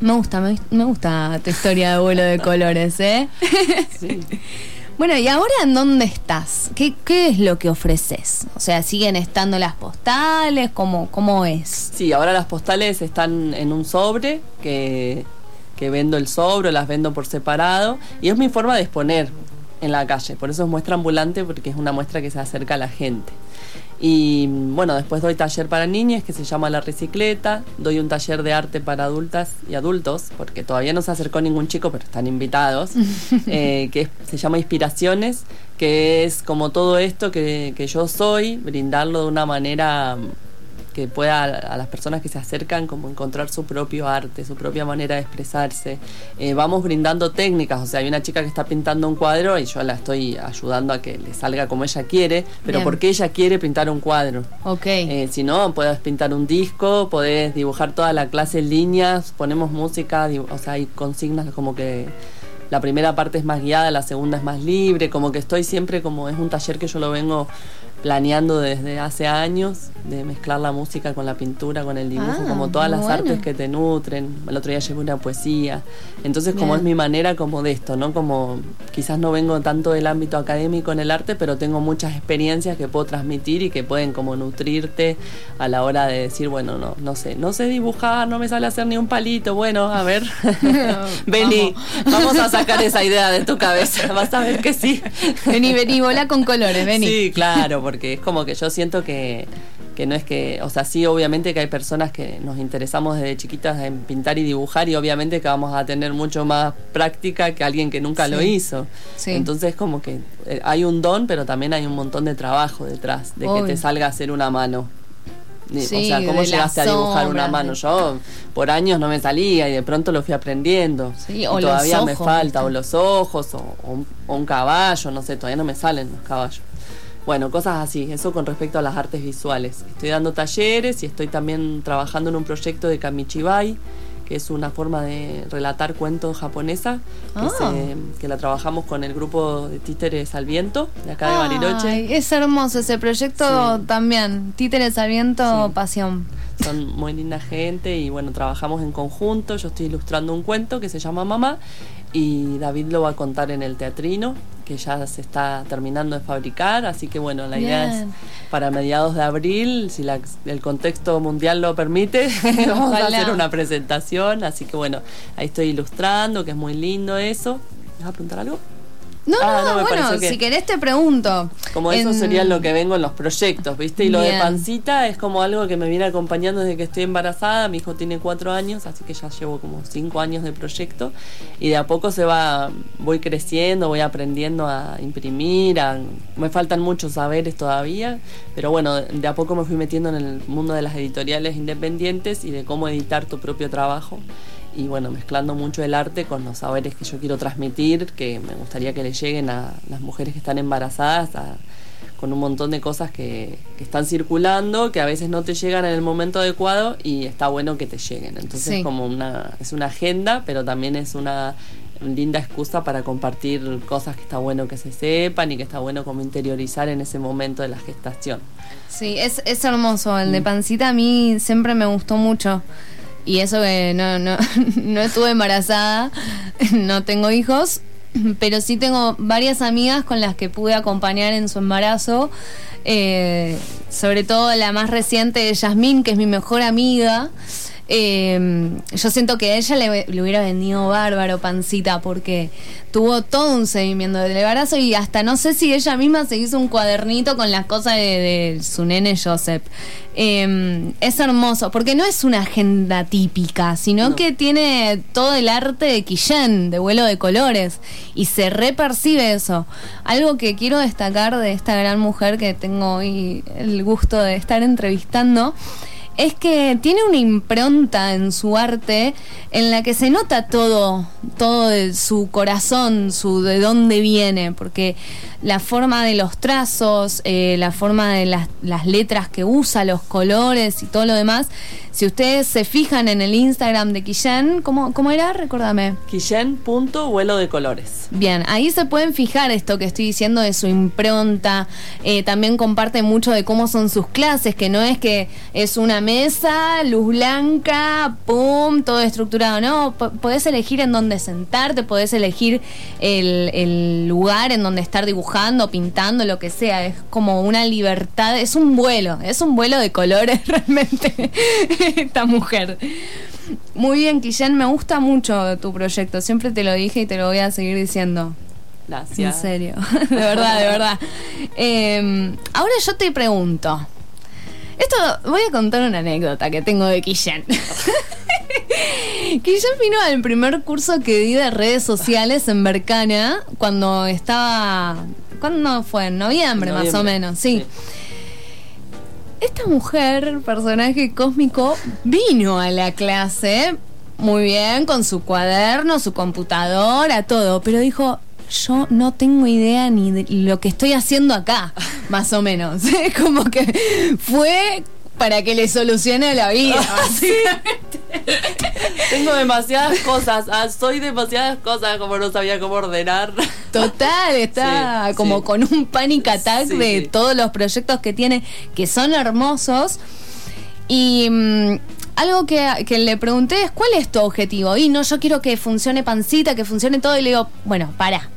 Me gusta, me, me gusta tu historia de vuelo de colores, ¿eh? Sí. Bueno, ¿y ahora en dónde estás? ¿Qué, qué es lo que ofreces? O sea, ¿siguen estando las postales? ¿Cómo, cómo es? Sí, ahora las postales están en un sobre que, que vendo el sobre, las vendo por separado y es mi forma de exponer en la calle. Por eso es muestra ambulante porque es una muestra que se acerca a la gente. Y bueno, después doy taller para niñas que se llama La Recicleta, doy un taller de arte para adultas y adultos, porque todavía no se acercó ningún chico, pero están invitados, eh, que es- se llama Inspiraciones, que es como todo esto que, que yo soy, brindarlo de una manera que pueda a, las personas que se acercan como encontrar su propio arte, su propia manera de expresarse. Eh, vamos brindando técnicas, o sea, hay una chica que está pintando un cuadro y yo la estoy ayudando a que le salga como ella quiere, pero Bien. porque ella quiere pintar un cuadro. Ok. Eh, si no, puedes pintar un disco, podés dibujar toda la clase en líneas, ponemos música, o sea, hay consignas como que la primera parte es más guiada, la segunda es más libre, como que estoy siempre como es un taller que yo lo vengo planeando desde hace años, de mezclar la música con la pintura, con el dibujo, Ah, como todas las bueno. artes que te nutren. El otro día llevé una poesía. Entonces, como es mi manera como de esto, ¿no? Como quizás no vengo tanto del ámbito académico en el arte, pero tengo muchas experiencias que puedo transmitir y que pueden como nutrirte a la hora de decir, bueno, no, no sé, no sé dibujar, no me sale hacer ni un palito, bueno, a ver, vení, vamos a sacar esa idea de tu cabeza, vas a ver que sí. Vení, vení, volá con colores, vení. Sí, claro, porque es como que yo siento que, que no es que, o sea, sí, obviamente que hay personas que nos interesamos desde chiquitas en pintar y dibujar y obviamente que vamos a tener mucho más práctica que alguien que nunca lo hizo. Sí. Entonces como que eh, hay un don, pero también hay un montón de trabajo detrás, de Obvio. que te salga a hacer una mano. Sí, o sea, ¿cómo llegaste a dibujar una mano? Yo por años no me salía y de pronto lo fui aprendiendo. Sí, Y o todavía me falta, ¿viste? o los ojos, o, o un, o un caballo, no sé, todavía no me salen los caballos. Bueno, cosas así, eso con respecto a las artes visuales. Estoy dando talleres y estoy también trabajando en un proyecto de Kamichibai, que es una forma de relatar cuentos japonesa, que, Ah. se- que la trabajamos con el grupo de títeres al viento, de acá de Bariloche. Ay, es hermoso ese proyecto Sí. también. Títeres al viento, Sí. pasión. Son muy linda gente y bueno, trabajamos en conjunto. Yo estoy ilustrando un cuento que se llama Mamá y David lo va a contar en el teatrino, que ya se está terminando de fabricar. Así que bueno, la idea es para mediados de abril, si la- el contexto mundial lo permite, vamos a hacer una presentación. Así que bueno, ahí estoy ilustrando, que es muy lindo eso. ¿Me vas a preguntar algo? No, Ah, no, no, me bueno, que- si querés te pregunto. Como eso sería lo que vengo en los proyectos, ¿viste? Y lo Bien. de pancita es como algo que me viene acompañando desde que estoy embarazada. Mi hijo tiene cuatro años, así que ya llevo como cinco años de proyecto. Y de a poco se va, voy creciendo, voy aprendiendo a imprimir. a- me faltan muchos saberes todavía, pero bueno, de a poco me fui metiendo en el mundo de las editoriales independientes y de cómo editar tu propio trabajo. Y bueno, mezclando mucho el arte con los saberes que yo quiero transmitir, que me gustaría que le lleguen a las mujeres que están embarazadas, a- con un montón de cosas que, que están circulando, que a veces no te llegan en el momento adecuado y está bueno que te lleguen. Entonces Sí. como una, es una agenda, pero también es una linda excusa para compartir cosas que está bueno que se sepan y que está bueno como interiorizar en ese momento de la gestación. Sí, es, es hermoso. El de Mm. pancita a mí siempre me gustó mucho. Y eso que no, no, no estuve embarazada, no tengo hijos, pero sí tengo varias amigas con las que pude acompañar en su embarazo. Eh, sobre todo la más reciente, Yasmín, que es mi mejor amiga. Eh, yo siento que a ella le, le hubiera venido bárbaro pancita porque tuvo todo un seguimiento del embarazo y hasta no sé si ella misma se hizo un cuadernito con las cosas de, de su nene Joseph. Eh, es hermoso porque no es una agenda típica, sino No. que tiene todo el arte de Quillén, de vuelo de colores y se repercibe eso. Algo que quiero destacar de esta gran mujer que tengo hoy el gusto de estar entrevistando es que tiene una impronta en su arte en la que se nota todo, todo de su corazón, su de dónde viene, porque la forma de los trazos, eh, la forma de las, las letras que usa, los colores y todo lo demás, si ustedes se fijan en el Instagram de Quillén, ¿cómo, cómo era? Recuérdame. Quillén, punto, vuelo de colores. Bien, ahí se pueden fijar esto que estoy diciendo de su impronta. Eh, también comparte mucho de cómo son sus clases, que no es que es una mesa, luz blanca, pum, todo estructurado. No, po- podés elegir en dónde sentarte, podés elegir el, el lugar en donde estar dibujando, pintando, lo que sea. Es como una libertad, es un vuelo, es un vuelo de colores realmente esta mujer. Muy bien, Quillén, me gusta mucho tu proyecto. Siempre te lo dije y te lo voy a seguir diciendo. Gracias. En serio, de verdad, de verdad. Eh, ahora yo te pregunto. Esto, voy a contar una anécdota que tengo de Quillén. Quillén vino al primer curso que di de redes sociales en Bercana cuando estaba. ¿Cuándo fue? En noviembre, más o menos, sí. Esta mujer, personaje cósmico, vino a la clase muy bien, con su cuaderno, su computadora, todo, pero dijo, yo no tengo idea ni de lo que estoy haciendo acá, más o menos. Como que fue para que le solucione la vida. Tengo demasiadas cosas, ah, soy demasiadas cosas como no sabía cómo ordenar. Total, está Sí, como sí. con un panic attack Sí, de todos los proyectos que tiene, que son hermosos. Y mm, algo que, que le pregunté es, ¿cuál es tu objetivo? Y no, yo quiero que funcione pancita, que funcione todo. Y le digo, bueno, para,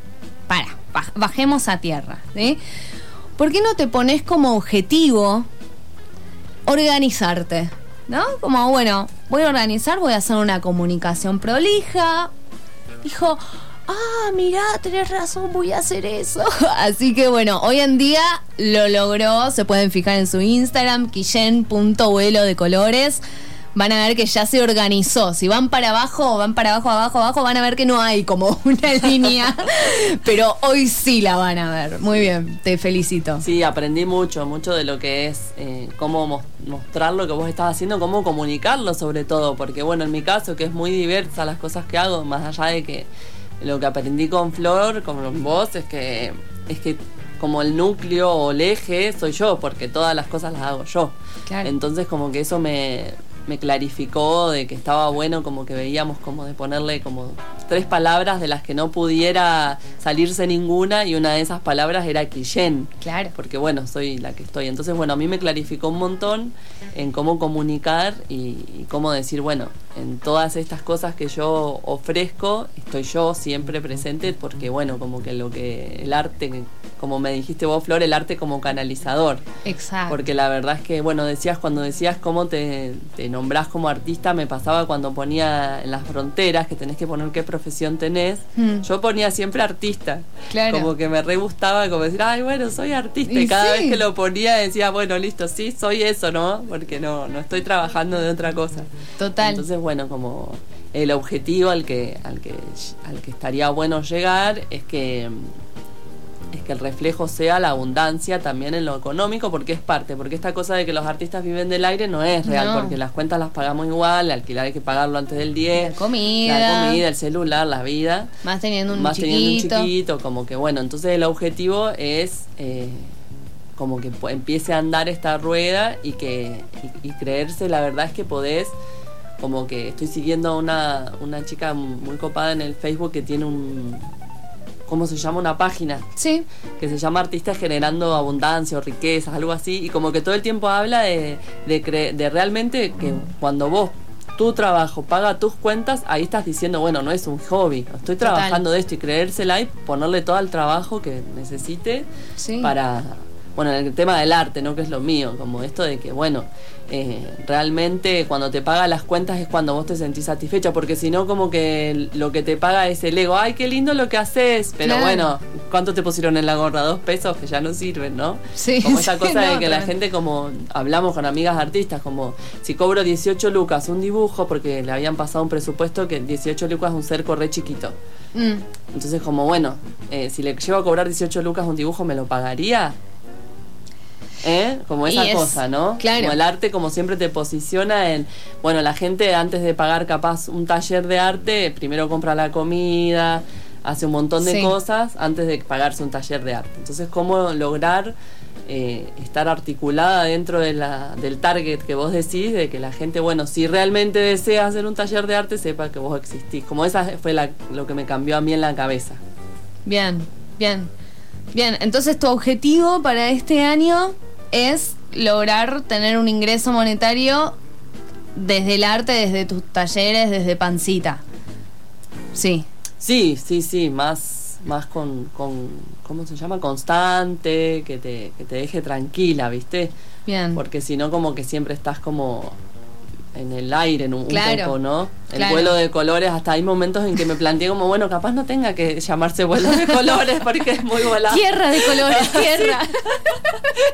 para, baj- bajemos a tierra. ¿sí? ¿Por qué no te pones como objetivo organizarte? ¿No? Como, bueno, voy a organizar, voy a hacer una comunicación prolija. Dijo, ah, mirá, tenés razón, voy a hacer eso. Así que bueno, hoy en día lo logró. Se pueden fijar en su Instagram, quillen.vuelo de colores. Van a ver que ya se organizó. Si van para abajo, van para abajo, abajo, abajo, van a ver que no hay como una línea. Pero hoy sí la van a ver. Muy bien, te felicito. Sí, aprendí mucho, mucho de lo que es eh, cómo mos- mostrar lo que vos estás haciendo, cómo comunicarlo sobre todo, porque bueno, en mi caso que es muy diversa las cosas que hago, más allá de que lo que aprendí con Flor, con vos, es que es que como el núcleo o el eje soy yo, porque todas las cosas las hago yo. Claro. Entonces como que eso me, me clarificó de que estaba bueno, como que veíamos como de ponerle como tres palabras de las que no pudiera salirse ninguna y una de esas palabras era Quillén. Claro. Porque bueno, soy la que estoy. Entonces bueno, a mí me clarificó un montón en cómo comunicar y, y cómo decir, bueno, en todas estas cosas que yo ofrezco, estoy yo siempre presente porque bueno, como que lo que el arte, como me dijiste vos, Flor, el arte como canalizador. Exacto. Porque la verdad es que, bueno, decías, cuando decías cómo te, te nombrás como artista, me pasaba cuando ponía en las fronteras que tenés que poner qué profesión tenés. Mm. Yo ponía siempre artista. Claro. Como que me re gustaba, como decir, ay, bueno, soy artista. Y, Y cada sí. vez que lo ponía decía, bueno, listo, sí, soy eso, ¿no? Porque no, no estoy trabajando de otra cosa. Total. Entonces, bueno, como el objetivo al que, al que, al que estaría bueno llegar es que es que el reflejo sea la abundancia también en lo económico, porque es parte, porque esta cosa de que los artistas viven del aire no es real, No. porque las cuentas las pagamos igual, el alquiler hay que pagarlo antes del 10, La comida. la comida, el celular, la vida, Más teniendo un más chiquito. teniendo un chiquito, como que bueno, entonces el objetivo es eh, como que empiece a andar esta rueda y que y, y creerse, la verdad es que podés como que estoy siguiendo a una, una chica muy copada en el Facebook que tiene un ¿cómo se llama? una página Sí. que se llama Artistas Generando Abundancia o Riquezas, algo así, y como que todo el tiempo habla de, de, cre- de realmente que cuando vos tu trabajo paga tus cuentas, ahí estás diciendo, bueno, no es un hobby, estoy Total. trabajando de esto y creérsela y ponerle todo el trabajo que necesite Sí. para, bueno, en el tema del arte, ¿no? Que es lo mío, como esto de que, bueno, eh, realmente cuando te paga las cuentas es cuando vos te sentís satisfecha, porque si no, como que lo que te paga es el ego, ay, qué lindo lo que haces, pero Claro. bueno, ¿cuánto te pusieron en la gorra? Dos pesos que ya no sirven, ¿no? Sí, Como esa sí, cosa no, de que la gente, como hablamos con amigas artistas, como si cobro 18 lucas un dibujo, porque le habían pasado un presupuesto que 18 lucas es un cerco re chiquito. Mm. Entonces, como bueno, eh, si le llevo a cobrar 18 lucas un dibujo, ¿me lo pagaría? ¿Eh? Como esa es- cosa, ¿no? claro. Como el arte, como siempre, te posiciona en. Bueno, la gente antes de pagar capaz un taller de arte, primero compra la comida, hace un montón de Sí. cosas antes de pagarse un taller de arte. Entonces, ¿cómo lograr eh, estar articulada dentro de la, del target que vos decís? De que la gente, bueno, si realmente desea hacer un taller de arte, sepa que vos existís. Como esa fue la- lo que me cambió a mí en la cabeza. Bien, bien. Bien, entonces tu objetivo para este año es lograr tener un ingreso monetario desde el arte, desde tus talleres, desde Pancita. Sí, Sí, sí, sí, más, más con, con, ¿cómo se llama? Constante, que te, que te deje tranquila, ¿viste? bien. Porque si no, como que siempre estás como en el aire en un, un Claro, poco, ¿no? El claro. vuelo de colores, hasta hay momentos en que me planteé como, bueno, capaz no tenga que llamarse vuelo de colores porque es muy volado. Tierra de colores, tierra.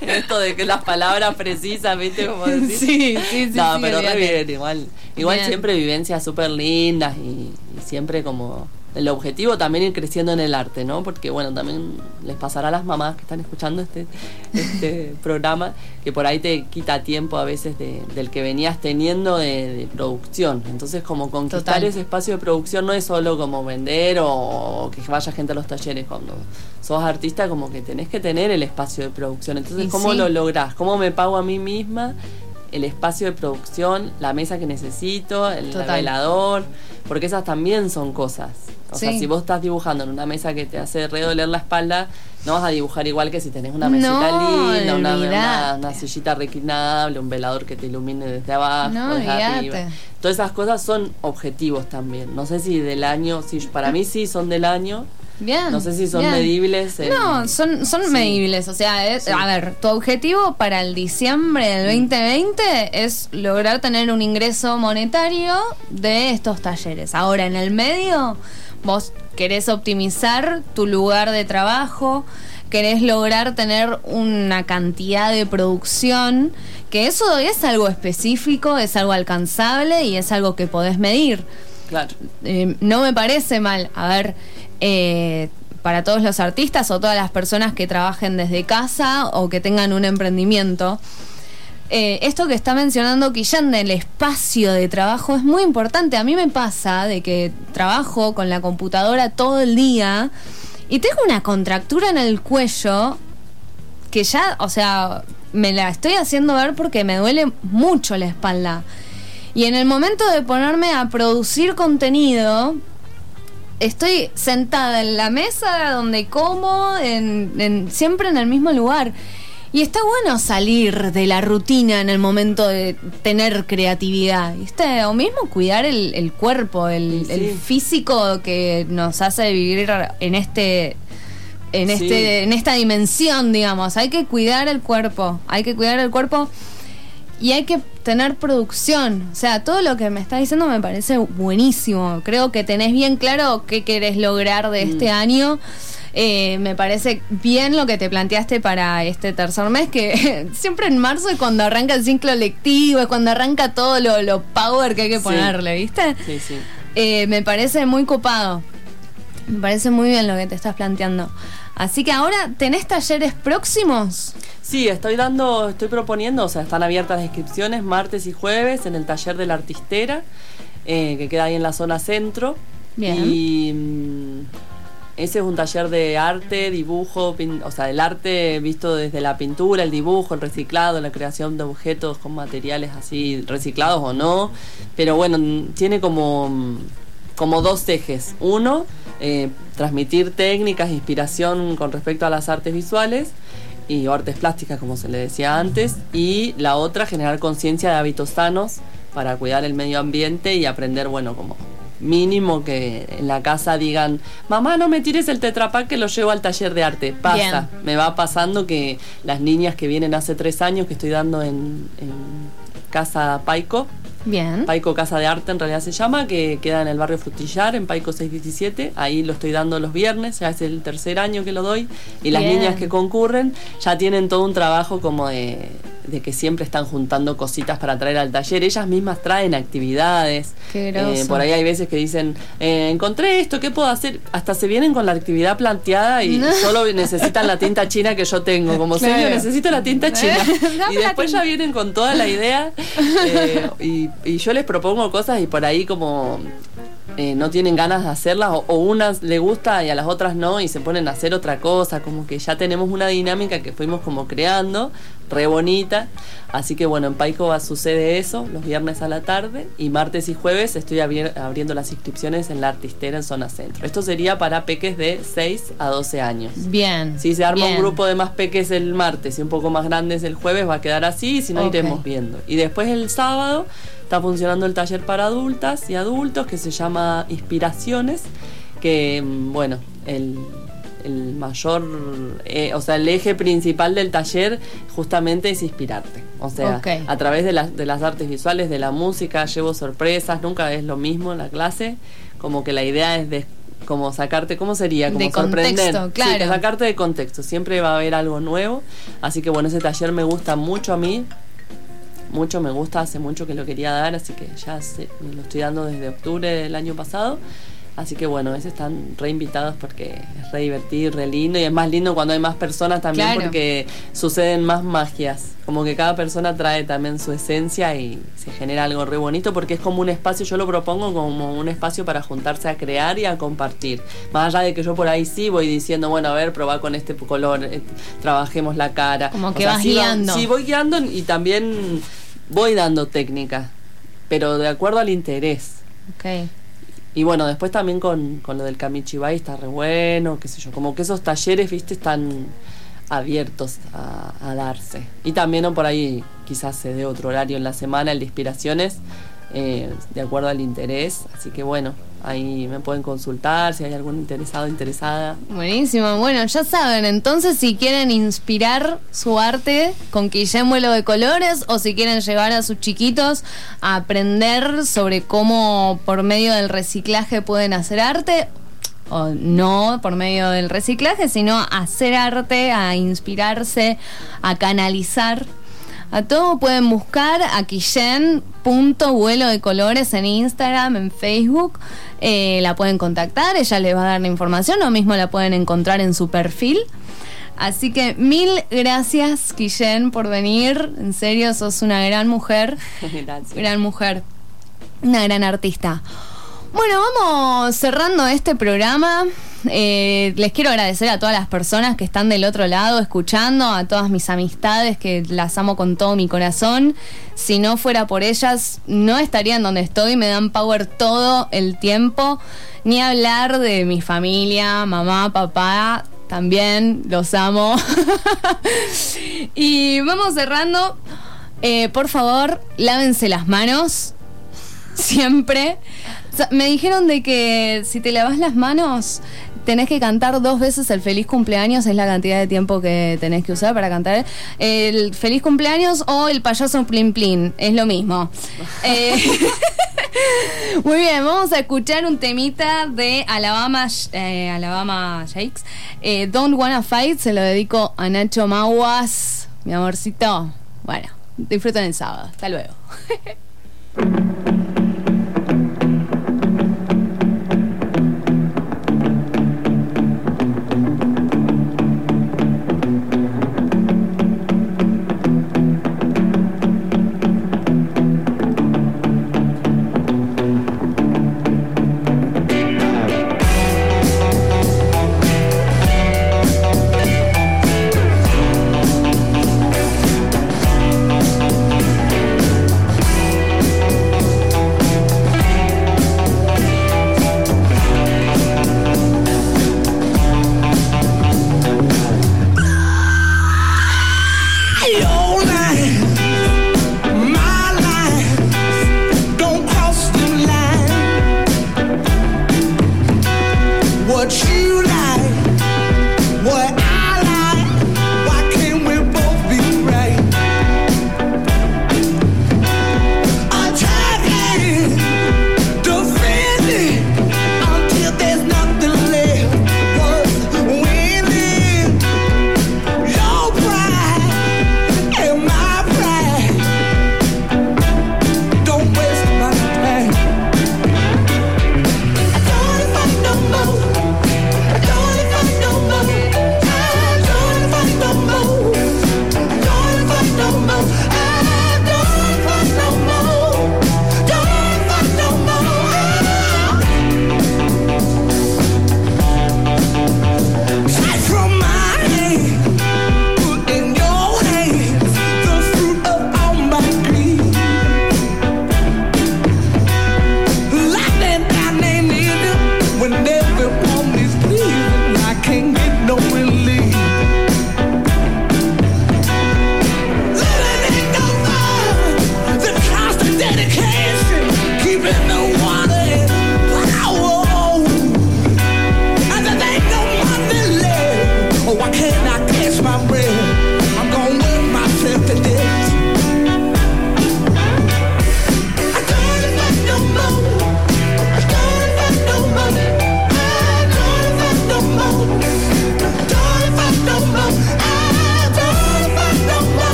Esto de que las palabras precisas, ¿viste? Como decir. Sí, sí, sí. No, sí, pero re bien, igual. Igual Bien. siempre vivencias súper lindas y, y siempre como el objetivo también ir creciendo en el arte, ¿no? Porque bueno, también les pasará a las mamás que están escuchando este, este programa, que por ahí te quita tiempo a veces de- del que venías teniendo de, de producción. Entonces como conquistar Total. ese espacio de producción no es solo como vender o, o que vaya gente a los talleres. Cuando sos artista como que tenés que tener el espacio de producción. Entonces, ¿cómo sí. lo lográs? ¿Cómo me pago a mí misma? El espacio de producción, la mesa que necesito, el velador, porque esas también son cosas. O sea, si vos estás dibujando en una mesa que te hace redoler la espalda, no vas a dibujar igual que si tenés una mesita No, linda, una, una, olvidate. una sillita reclinable, un velador que te ilumine desde abajo, No, desde arriba. Todas esas cosas son objetivos también. No sé si del año, si para mí sí son del año. Bien. No sé si son bien. medibles. en- No, son, son Sí. medibles. O sea, es- Sí. a ver, tu objetivo para el diciembre del 2020 es lograr tener un ingreso monetario de estos talleres. Ahora, en el medio, vos querés optimizar tu lugar de trabajo, querés lograr tener una cantidad de producción, que eso es algo específico, es algo alcanzable y es algo que podés medir Claro. eh, no me parece mal. A ver, eh, para todos los artistas o todas las personas que trabajen desde casa o que tengan un emprendimiento. eh, esto que está mencionando Quillán del espacio de trabajo es muy importante. A mí me pasa de que trabajo con la computadora todo el día y tengo una contractura en el cuello que ya, o sea, me la estoy haciendo ver porque me duele mucho la espalda. Y en el momento de ponerme a producir contenido, estoy sentada en la mesa donde como, en, en- siempre en el mismo lugar. Y está bueno salir de la rutina en el momento de tener creatividad, ¿viste? O mismo cuidar el, el cuerpo, el, Sí. el físico que nos hace vivir en este en Sí. este en esta dimensión, digamos. Hay que cuidar el cuerpo, hay que cuidar el cuerpo y hay que tener producción. O sea, todo lo que me estás diciendo me parece buenísimo. Creo que tenés bien claro qué querés lograr de este año. Eh, me parece bien lo que te planteaste para este tercer mes, que siempre en marzo es cuando arranca el ciclo lectivo, es cuando arranca todo lo, lo power que hay que Sí. ponerle, ¿viste? Sí, sí. Eh, me parece muy copado. Me parece muy bien lo que te estás planteando. Así que ahora, ¿tenés talleres próximos? Sí, estoy dando, estoy proponiendo, o sea, están abiertas las inscripciones martes y jueves en el taller de la artistera, eh, que queda ahí en la zona centro. Bien. Y mm, ese es un taller de arte, dibujo, pin- o sea, el arte visto desde la pintura, el dibujo, el reciclado, la creación de objetos con materiales así reciclados o no. Pero bueno, tiene como, mm, como dos ejes. Uno, eh, transmitir técnicas, inspiración con respecto a las artes visuales y artes plásticas, como se le decía antes. Y la otra, generar conciencia de hábitos sanos para cuidar el medio ambiente y aprender, bueno, como mínimo que en la casa digan, mamá, no me tires el tetrapack que lo llevo al taller de arte. Pasa, Bien. me va pasando que las niñas que vienen hace tres años que estoy dando en, en Casa Paico, Bien. Paico Casa de Arte en realidad se llama, que queda en el barrio Frutillar, en Paico 617. Ahí lo estoy dando los viernes, ya es el tercer año que lo doy. Y las Bien. niñas que concurren ya tienen todo un trabajo como de, de que siempre están juntando cositas para traer al taller. Ellas mismas traen actividades. Qué. Eh, por ahí hay veces que dicen, eh, encontré esto, ¿qué puedo hacer? Hasta se vienen con la actividad planteada y solo necesitan la tinta china que yo tengo. Como Claro. serio, necesito la tinta china. Y después ya vienen con toda la idea eh, y, y yo les propongo cosas y por ahí como eh, no tienen ganas de hacerlas o, o unas le gusta y a las otras no y se ponen a hacer otra cosa, como que ya tenemos una dinámica que fuimos como creando, re bonita. Así que bueno, en Paico va, sucede eso los viernes a la tarde y martes y jueves estoy abriendo las inscripciones en la artistera en zona centro. Esto sería para peques de 6 a 12 años. Bien. Si se arma bien. un grupo de más peques el martes y un poco más grandes el jueves, va a quedar así, si no Ok. iremos viendo. Y después el sábado está funcionando el taller para adultas y adultos que se llama Inspiraciones, que mm, bueno, el, el mayor, eh, o sea, el eje principal del taller justamente es inspirarte. O sea, a través de las, de las artes visuales, de la música, llevo sorpresas, nunca es lo mismo en la clase, como que la idea es de como sacarte, ¿cómo sería? Como De sorprender. contexto, Sí, claro. que sacarte de contexto, siempre va a haber algo nuevo, así que bueno, ese taller me gusta mucho a mí, mucho me gusta, hace mucho que lo quería dar, así que ya se- lo estoy dando desde octubre del año pasado. Así que bueno, ese están re invitados porque es re divertido, re lindo y es más lindo cuando hay más personas también Claro. porque suceden más magias. Como que cada persona trae también su esencia y se genera algo re bonito porque es como un espacio, yo lo propongo como un espacio para juntarse a crear y a compartir. Más allá de que yo por ahí sí voy diciendo, bueno, a ver, probá con este color, eh, trabajemos la cara. Como O que sea, vas sí va- guiando. sí, voy guiando y también voy dando técnica, pero de acuerdo al interés. Ok. Y bueno, después también con, con lo del Kamichibai está re bueno, qué sé yo, como que esos talleres, viste, están abiertos a, a darse. Y también ¿no? por ahí quizás se dé otro horario en la semana, el de inspiraciones, eh, de acuerdo al interés. Así que bueno, ahí me pueden consultar si hay algún interesado, interesada. Buenísimo. Bueno, ya saben, entonces si quieren inspirar su arte con Guillem Vuelo de Colores o si quieren llevar a sus chiquitos a aprender sobre cómo por medio del reciclaje pueden hacer arte o no por medio del reciclaje, sino hacer arte, a inspirarse, a canalizar. A todo pueden buscar a Vuelo de colores en Instagram, en Facebook. Eh, la pueden contactar, ella les va a dar la información o mismo la pueden encontrar en su perfil. Así que mil gracias, Guillén, por venir. En serio, sos una gran mujer. Gracias. Gran mujer. Una gran artista. Bueno, vamos cerrando este programa. eh, les quiero agradecer a todas las personas que están del otro lado escuchando, a todas mis amistades que las amo con todo mi corazón. Si no fuera por ellas, no estaría en donde estoy, me dan power todo el tiempo. Ni hablar de mi familia, mamá, papá, también los amo. y vamos cerrando. Eh, por favor, lávense las manos. Siempre. O sea, me dijeron de que si te lavas las manos, tenés que cantar dos veces el feliz cumpleaños, es la cantidad de tiempo que tenés que usar para cantar el feliz cumpleaños o el payaso plin plin, es lo mismo. Eh, muy bien, vamos a escuchar un temita de Alabama, eh, Alabama Shakes. Eh, Don't Wanna Fight, se lo dedico a Nacho Maguas, mi amorcito. Bueno, disfruten el sábado. Hasta luego.